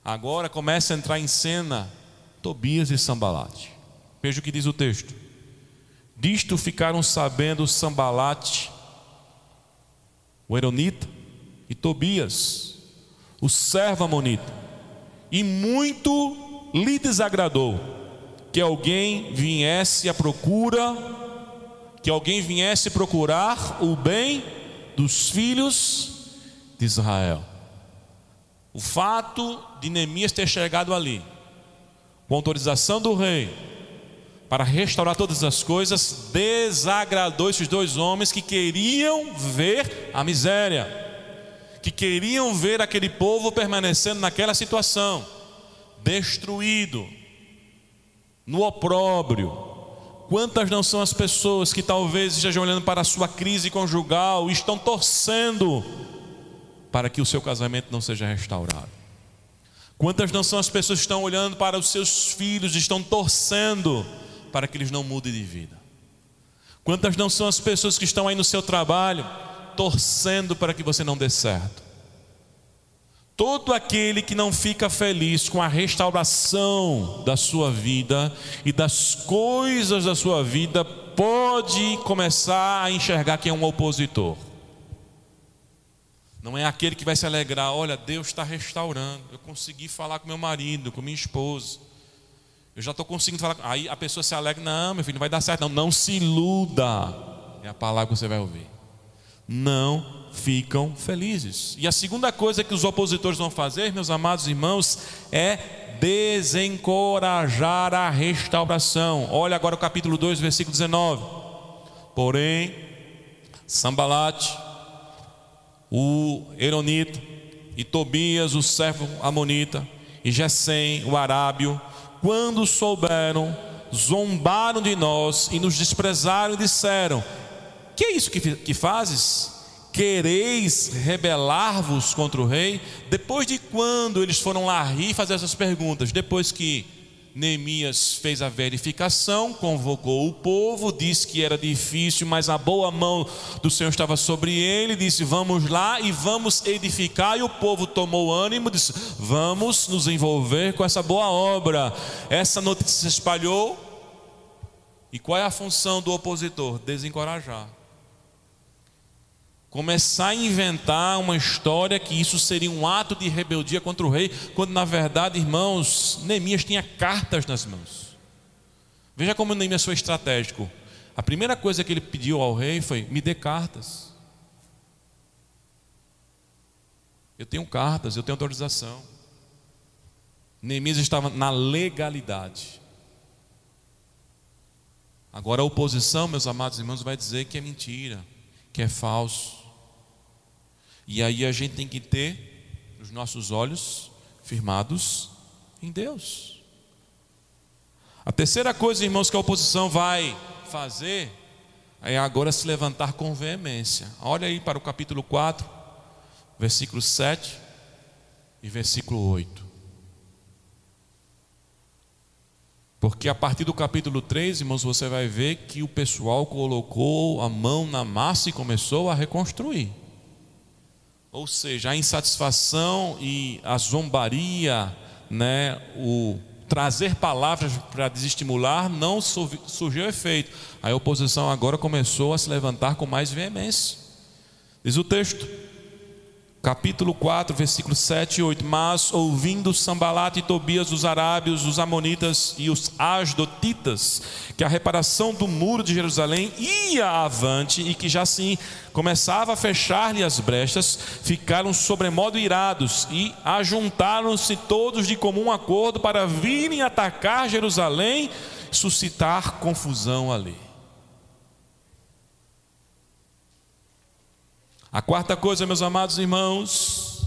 Agora começa a entrar em cena Tobias e Sambalate. Veja o que diz o texto. Disto ficaram sabendo Sambalate, o Eronita, e Tobias, o servo amonita, e muito lhe desagradou que alguém viesse à procura, que alguém viesse procurar o bem dos filhos de Israel. O fato de Neemias ter chegado ali, com autorização do rei, para restaurar todas as coisas, desagradou esses dois homens que queriam ver a miséria, que queriam ver aquele povo permanecendo naquela situação, destruído, no opróbrio. Quantas não são as pessoas que talvez estejam olhando para a sua crise conjugal e estão torcendo para que o seu casamento não seja restaurado? Quantas não são as pessoas que estão olhando para os seus filhos e estão torcendo para que eles não mudem de vida? Quantas não são as pessoas que estão aí no seu trabalho, torcendo para que você não dê certo? Todo aquele que não fica feliz com a restauração da sua vida e das coisas da sua vida, pode começar a enxergar que é um opositor. Não é aquele que vai se alegrar, olha, Deus está restaurando. Eu consegui falar com meu marido, com minha esposa. Eu já estou conseguindo falar. Aí a pessoa se alegra, não, meu filho, não vai dar certo. Não, não se iluda. É a palavra que você vai ouvir. Não ficam felizes. E a segunda coisa que os opositores vão fazer, meus amados irmãos, é desencorajar a restauração. Olha agora o capítulo 2, versículo 19. Porém, Sambalate, o Eronita, e Tobias, o servo amonita, e Gesem, o arábio, quando souberam, zombaram de nós e nos desprezaram e disseram: Que é isso que, que fazes? Quereis rebelar-vos contra o rei? Depois de quando eles foram lá rir e fazer essas perguntas? Depois que Neemias fez a verificação, convocou o povo, disse que era difícil, mas a boa mão do Senhor estava sobre ele, disse: Vamos lá e vamos edificar. E o povo tomou ânimo, disse: Vamos nos envolver com essa boa obra. Essa notícia se espalhou. E qual é a função do opositor? Desencorajar começar a inventar uma história que isso seria um ato de rebeldia contra o rei, quando na verdade, irmãos, Neemias tinha cartas nas mãos. Veja como Neemias foi estratégico. A primeira coisa que ele pediu ao rei foi: me dê cartas. Eu tenho cartas, eu tenho autorização. Neemias estava na legalidade. Agora a oposição, meus amados irmãos, vai dizer que é mentira, que é falso. E aí a gente tem que ter os nossos olhos firmados em Deus. A terceira coisa, irmãos, que a oposição vai fazer é agora se levantar com veemência. Olha aí para o capítulo 4, versículo 7 e versículo 8. Porque a partir do capítulo 3, irmãos, você vai ver que o pessoal colocou a mão na massa e começou a reconstruir. Ou seja, a insatisfação e a zombaria, né, o trazer palavras para desestimular não surgiu efeito. A oposição agora começou a se levantar com mais veemência. Diz o texto: capítulo 4, versículos 7 e 8. Mas ouvindo Sambalat e Tobias, os arábios, os amonitas e os asdotitas, que a reparação do muro de Jerusalém ia avante e que já sim começava a fechar-lhe as brechas, ficaram sobremodo irados e ajuntaram-se todos de comum acordo para virem atacar Jerusalém, suscitar confusão ali. A quarta coisa, meus amados irmãos,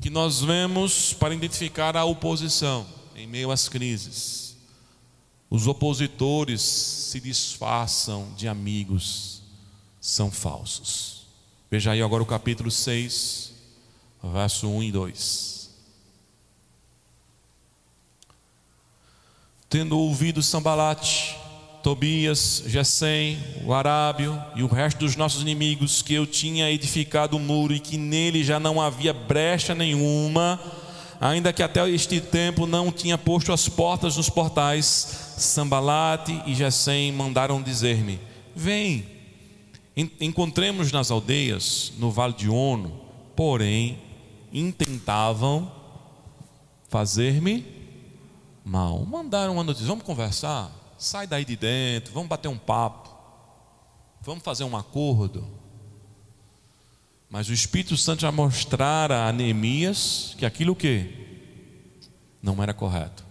que nós vemos para identificar a oposição em meio às crises. Os opositores se disfarçam de amigos, são falsos. Veja aí agora o capítulo 6, verso 1 e 2. Tendo ouvido Sambalate, Tobias, Gesem, o Arábio e o resto dos nossos inimigos, que eu tinha edificado o muro e que nele já não havia brecha nenhuma, ainda que até este tempo não tinha posto as portas nos portais, Sambalate e Gesem mandaram dizer-me: Vem, encontremos nas aldeias, no vale de Ono, porém intentavam fazer-me mal. Mandaram uma notícia: Vamos conversar? Sai daí de dentro, vamos bater um papo, vamos fazer um acordo. Mas o Espírito Santo já mostrara a Neemias que aquilo que não era correto.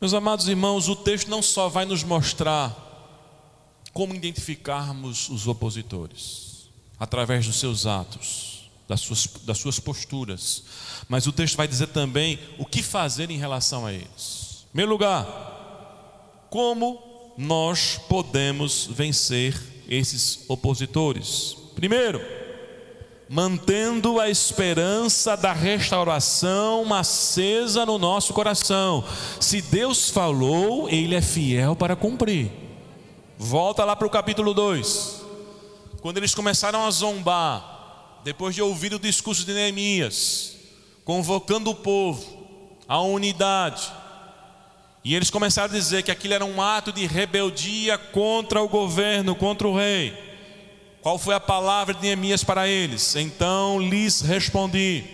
Meus amados irmãos, o texto não só vai nos mostrar como identificarmos os opositores, através dos seus atos, das suas, das suas posturas, mas o texto vai dizer também o que fazer em relação a eles. Em primeiro lugar, como nós podemos vencer esses opositores? Primeiro, mantendo a esperança da restauração acesa no nosso coração. Se Deus falou, Ele é fiel para cumprir. Volta lá para o capítulo 2. Quando eles começaram a zombar, depois de ouvir o discurso de Neemias, convocando o povo à unidade, e eles começaram a dizer que aquilo era um ato de rebeldia contra o governo, contra o rei. Qual foi a palavra de Neemias para eles? Então lhes respondi: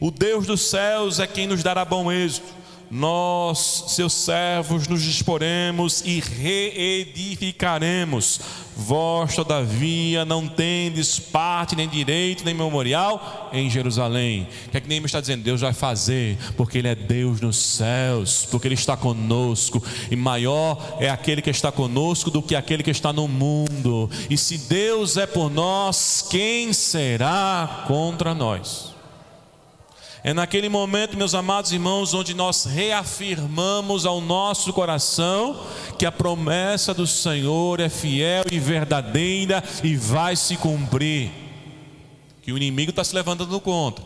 O Deus dos céus é quem nos dará bom êxito. nós, seus servos, nos disporemos e reedificaremos. Vós, todavia, não tendes parte, nem direito, nem memorial em Jerusalém. O que é que Neemias está dizendo? Deus vai fazer, porque Ele é Deus nos céus, porque Ele está conosco, e maior é aquele que está conosco do que aquele que está no mundo. E se Deus é por nós, quem será contra nós? É naquele momento, meus amados irmãos, onde nós reafirmamos ao nosso coração que a promessa do Senhor é fiel e verdadeira e vai se cumprir. Que o inimigo está se levantando contra,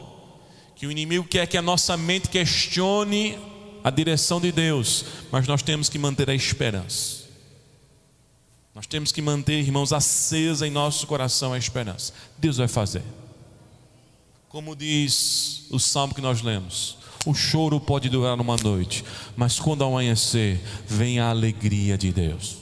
que o inimigo quer que a nossa mente questione a direção de Deus, mas nós temos que manter a esperança. Nós temos que manter, irmãos, acesa em nosso coração a esperança. Deus vai fazer. Como diz o salmo que nós lemos, o choro pode durar uma noite, mas quando amanhecer, vem a alegria de Deus.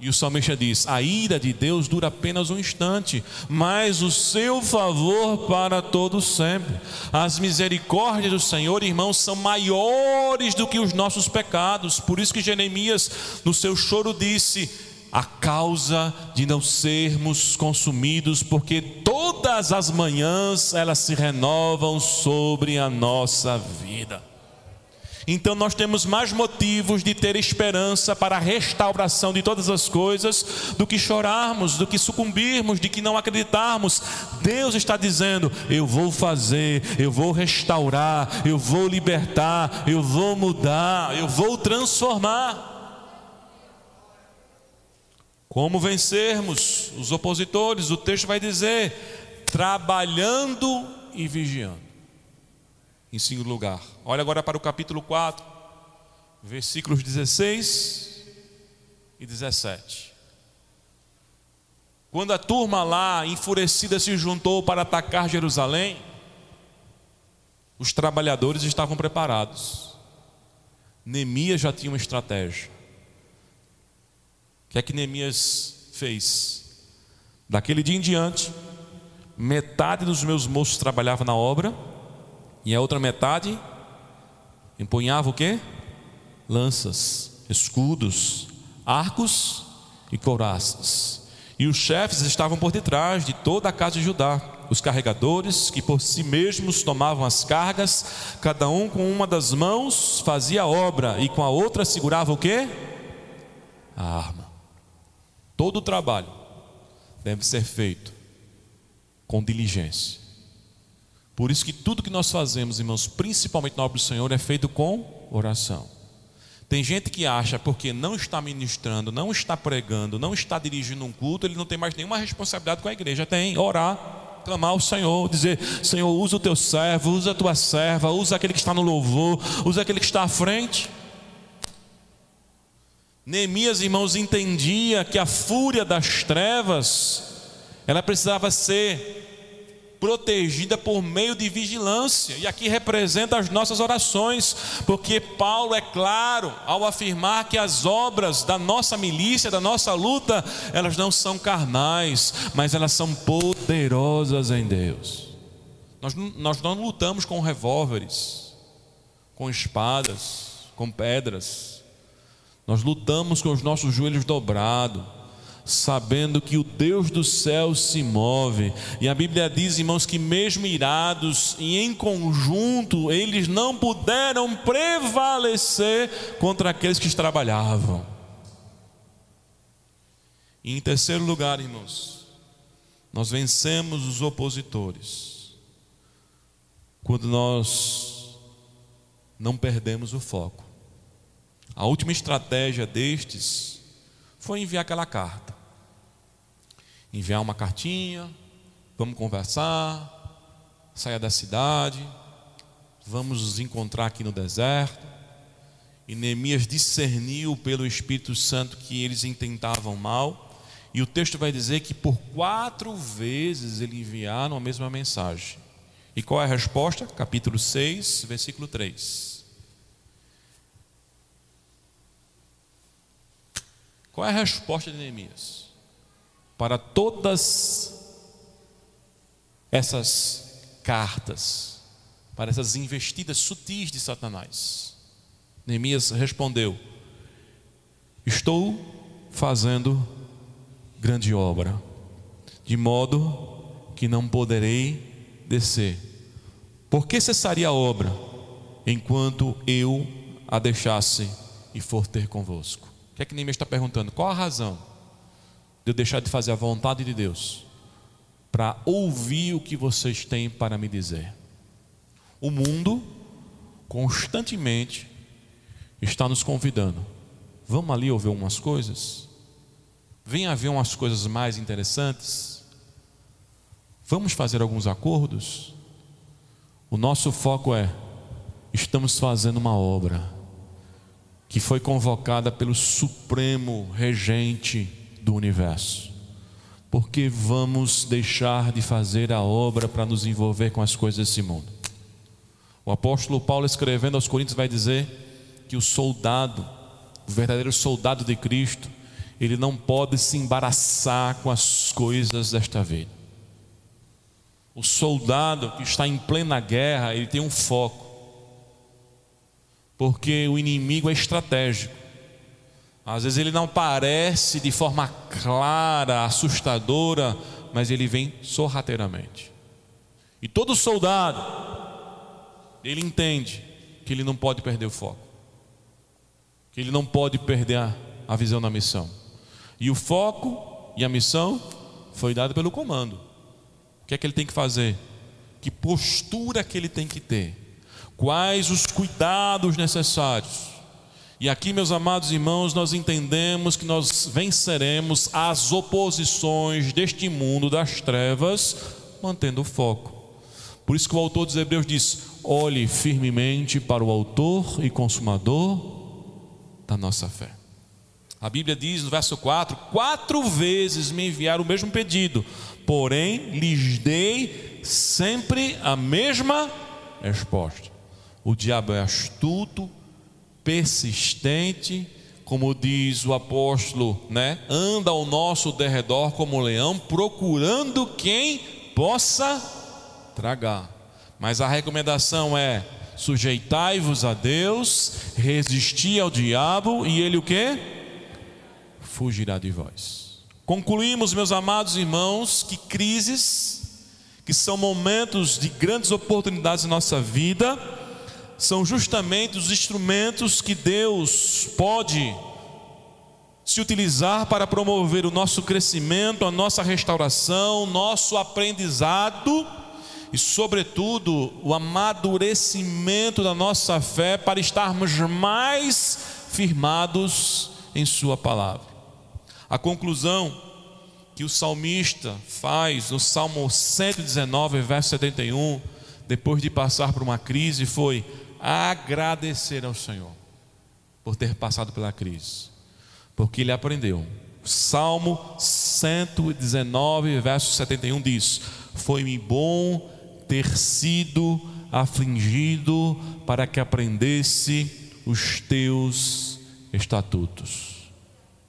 E o salmista diz: A ira de Deus dura apenas um instante, mas o seu favor para todos sempre. As misericórdias do Senhor, irmãos, são maiores do que os nossos pecados. Por isso que Jeremias, no seu choro, disse: a causa de não sermos consumidos, porque todas as manhãs elas se renovam sobre a nossa vida. Então nós temos mais motivos de ter esperança para a restauração de todas as coisas do que chorarmos, do que sucumbirmos, de que não acreditarmos. Deus está dizendo: eu vou fazer, eu vou restaurar, eu vou libertar, eu vou mudar, eu vou transformar. Como vencermos os opositores? O texto vai dizer: trabalhando e vigiando. Em segundo lugar, olha agora para o capítulo 4, versículos 16 e 17. Quando a turma lá, enfurecida, se juntou para atacar Jerusalém, os trabalhadores estavam preparados. Neemias já tinha uma estratégia que é que Neemias fez? Daquele dia em diante, metade dos meus moços trabalhava na obra, e a outra metade empunhava o que? Lanças, escudos, arcos e couraças. E os chefes estavam por detrás de toda a casa de Judá, os carregadores que por si mesmos tomavam as cargas, cada um com uma das mãos fazia a obra e com a outra segurava o que? A arma. Todo o trabalho deve ser feito com diligência. Por isso que tudo que nós fazemos, irmãos, principalmente na obra do Senhor, é feito com oração. Tem gente que acha porque não está ministrando, não está pregando, não está dirigindo um culto, ele não tem mais nenhuma responsabilidade com a igreja. Tem orar, clamar ao Senhor, dizer: Senhor, usa o teu servo, usa a tua serva, usa aquele que está no louvor, usa aquele que está à frente. Neemias, irmãos, entendia que a fúria das trevas, ela precisava ser protegida por meio de vigilância, e aqui representa as nossas orações, porque Paulo é claro ao afirmar que as obras da nossa milícia, da nossa luta, elas não são carnais, mas elas são poderosas em Deus. Nós, nós não lutamos com revólveres, com espadas, com pedras, nós lutamos com os nossos joelhos dobrados, sabendo que o Deus do céu se move. E a Bíblia diz, irmãos, que mesmo irados e em conjunto, eles não puderam prevalecer contra aqueles que trabalhavam. E em terceiro lugar, irmãos, nós vencemos os opositores quando nós não perdemos o foco. A última estratégia destes foi enviar aquela carta. Enviar uma cartinha, vamos conversar, saia da cidade, vamos nos encontrar aqui no deserto. E Neemias discerniu pelo Espírito Santo que eles intentavam mal. E o texto vai dizer que por quatro vezes eles enviaram a mesma mensagem. E qual é a resposta? Capítulo 6, versículo 3. Qual é a resposta de Neemias? Para todas essas cartas, para essas investidas sutis de Satanás. Neemias respondeu: Estou fazendo grande obra, de modo que não poderei descer. Por que cessaria a obra enquanto eu a deixasse e for ter convosco? O que é que Neemias está perguntando? Qual a razão de eu deixar de fazer a vontade de Deus para ouvir o que vocês têm para me dizer? O mundo constantemente está nos convidando. Vamos ali ouvir umas coisas? Venha ver umas coisas mais interessantes? Vamos fazer alguns acordos? O nosso foco é: estamos fazendo uma obra que foi convocada pelo Supremo Regente do universo. Porque vamos deixar de fazer a obra para nos envolver com as coisas desse mundo. O apóstolo Paulo, escrevendo aos Coríntios, vai dizer que o soldado, o verdadeiro soldado de Cristo, ele não pode se embaraçar com as coisas desta vida. O soldado que está em plena guerra, ele tem um foco, porque o inimigo é estratégico. Às vezes ele não parece de forma clara, assustadora, mas ele vem sorrateiramente. E todo soldado, ele entende que ele não pode perder o foco, que ele não pode perder a, a visão da missão. E o foco e a missão foi dado pelo comando. O que é que ele tem que fazer? Que postura que ele tem que ter? Quais os cuidados necessários? E aqui, meus amados irmãos, nós entendemos que nós venceremos as oposições deste mundo das trevas, mantendo o foco. Por isso que o autor dos Hebreus diz: olhe firmemente para o autor e consumador da nossa fé. A Bíblia diz no verso 4: quatro vezes me enviaram o mesmo pedido, porém lhes dei sempre a mesma resposta. O diabo é astuto, persistente, como diz o apóstolo, né? Anda ao nosso derredor como um leão, procurando quem possa tragar. Mas a recomendação é: sujeitai-vos a Deus, resisti ao diabo e ele o que? Fugirá de vós. Concluímos, meus amados irmãos, que crises, que são momentos de grandes oportunidades em nossa vida, são justamente os instrumentos que Deus pode se utilizar para promover o nosso crescimento, a nossa restauração, nosso aprendizado e, sobretudo, o amadurecimento da nossa fé para estarmos mais firmados em Sua palavra. A conclusão que o salmista faz no Salmo 119, verso 71, depois de passar por uma crise, foi agradecer ao Senhor por ter passado pela crise, porque ele aprendeu. Salmo 119, verso 71 diz: Foi-me bom ter sido afligido para que aprendesse os teus estatutos.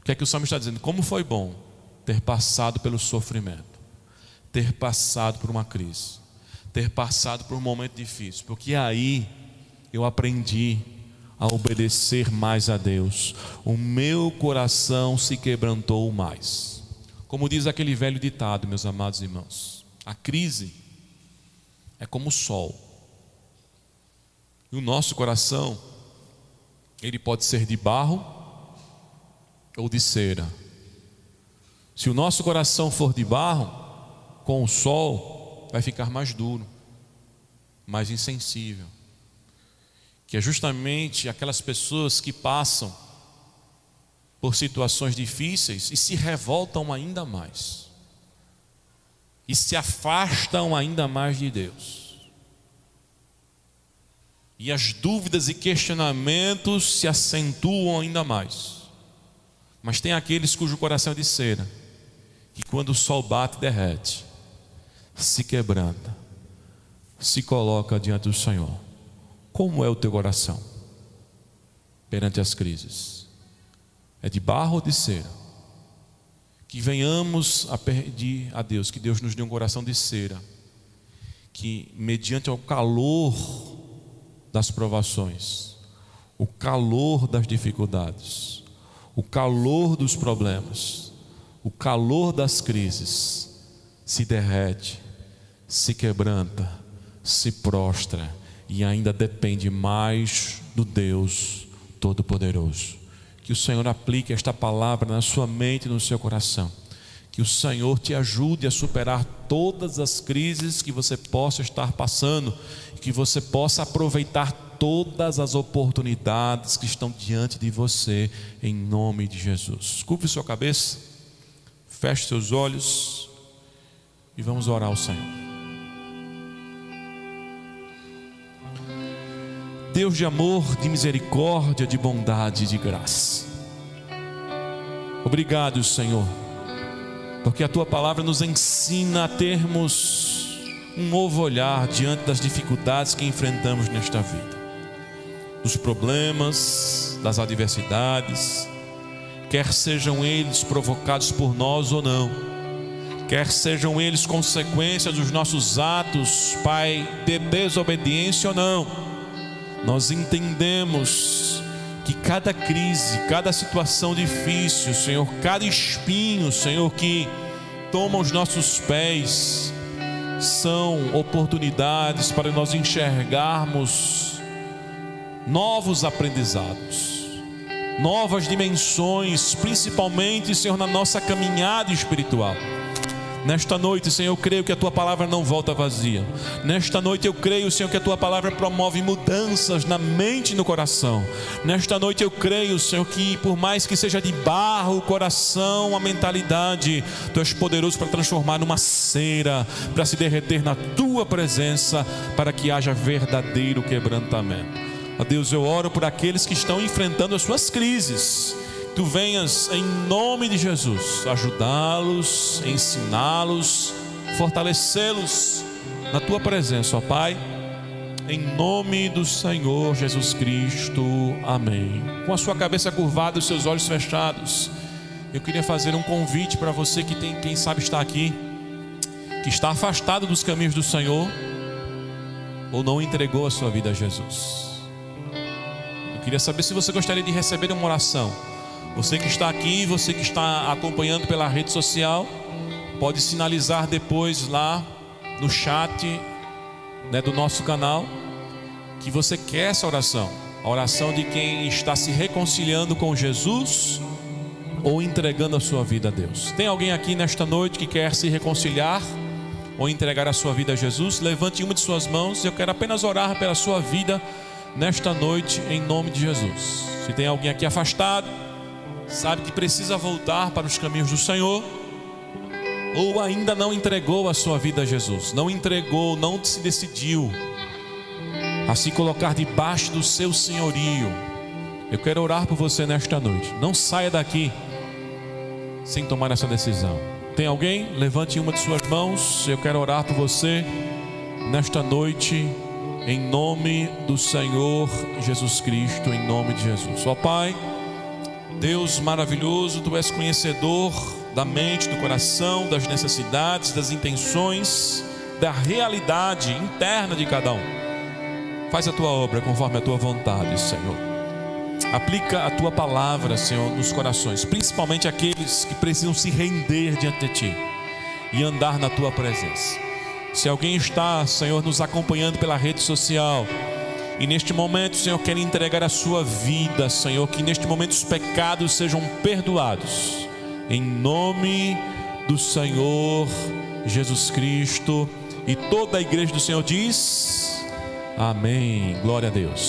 O que é que o salmo está dizendo? Como foi bom ter passado pelo sofrimento, ter passado por uma crise, ter passado por um momento difícil, porque aí eu aprendi a obedecer mais a Deus. O meu coração se quebrantou mais. Como diz aquele velho ditado, meus amados irmãos, a crise é como o sol. E o nosso coração, ele pode ser de barro ou de cera. Se o nosso coração for de barro, com o sol, vai ficar mais duro, mais insensível. Que é justamente aquelas pessoas que passam por situações difíceis e se revoltam ainda mais, e se afastam ainda mais de Deus. E as dúvidas e questionamentos se acentuam ainda mais. Mas tem aqueles cujo coração é de cera, que quando o sol bate, derrete, se quebranta, se coloca diante do Senhor. Como é o teu coração perante as crises? É de barro ou de cera? Que venhamos a pedir a Deus, que Deus nos dê um coração de cera, que mediante o calor das provações, o calor das dificuldades, o calor dos problemas, o calor das crises, se derrete, se quebranta, se prostra e ainda depende mais do Deus Todo-Poderoso. Que o Senhor aplique esta palavra na sua mente e no seu coração. Que o Senhor te ajude a superar todas as crises que você possa estar passando, que você possa aproveitar todas as oportunidades que estão diante de você, em nome de Jesus. Curve sua cabeça, feche seus olhos e vamos orar ao Senhor. Deus de amor, de misericórdia, de bondade e de graça. Obrigado, Senhor, porque a tua palavra nos ensina a termos um novo olhar diante das dificuldades que enfrentamos nesta vida, dos problemas, das adversidades, quer sejam eles provocados por nós ou não, quer sejam eles consequência dos nossos atos, Pai, de desobediência ou não nós entendemos que cada crise, cada situação difícil, Senhor, cada espinho, Senhor, que toma os nossos pés, são oportunidades para nós enxergarmos novos aprendizados, novas dimensões, principalmente, Senhor, na nossa caminhada espiritual. Nesta noite, Senhor, eu creio que a tua palavra não volta vazia. Nesta noite eu creio, Senhor, que a tua palavra promove mudanças na mente e no coração. Nesta noite eu creio, Senhor, que por mais que seja de barro o coração, a mentalidade, tu és poderoso para transformar numa cera, para se derreter na tua presença, para que haja verdadeiro quebrantamento. A Deus, eu oro por aqueles que estão enfrentando as suas crises tu venhas em nome de Jesus ajudá-los, ensiná-los, fortalecê-los na tua presença, ó Pai. Em nome do Senhor Jesus Cristo. Amém. Com a sua cabeça curvada e os seus olhos fechados, eu queria fazer um convite para você que tem, quem sabe está aqui, que está afastado dos caminhos do Senhor ou não entregou a sua vida a Jesus. Eu queria saber se você gostaria de receber uma oração você que está aqui, você que está acompanhando pela rede social, pode sinalizar depois lá no chat né, do nosso canal que você quer essa oração. A oração de quem está se reconciliando com Jesus ou entregando a sua vida a Deus. Tem alguém aqui nesta noite que quer se reconciliar ou entregar a sua vida a Jesus? Levante uma de suas mãos. Eu quero apenas orar pela sua vida nesta noite em nome de Jesus. Se tem alguém aqui afastado, sabe que precisa voltar para os caminhos do Senhor, ou ainda não entregou a sua vida a Jesus, não entregou, não se decidiu a se colocar debaixo do seu senhorio. Eu quero orar por você nesta noite. Não saia daqui sem tomar essa decisão. Tem alguém? Levante uma de suas mãos. Eu quero orar por você nesta noite, em nome do Senhor Jesus Cristo, em nome de Jesus. Ó Pai. Deus maravilhoso, tu és conhecedor da mente, do coração, das necessidades, das intenções, da realidade interna de cada um. Faz a tua obra conforme a tua vontade, Senhor. Aplica a tua palavra, Senhor, nos corações, principalmente aqueles que precisam se render diante de ti e andar na tua presença. Se alguém está, Senhor, nos acompanhando pela rede social, e neste momento, Senhor, quer entregar a sua vida, Senhor, que neste momento os pecados sejam perdoados. Em nome do Senhor Jesus Cristo. E toda a igreja do Senhor diz: Amém. Glória a Deus.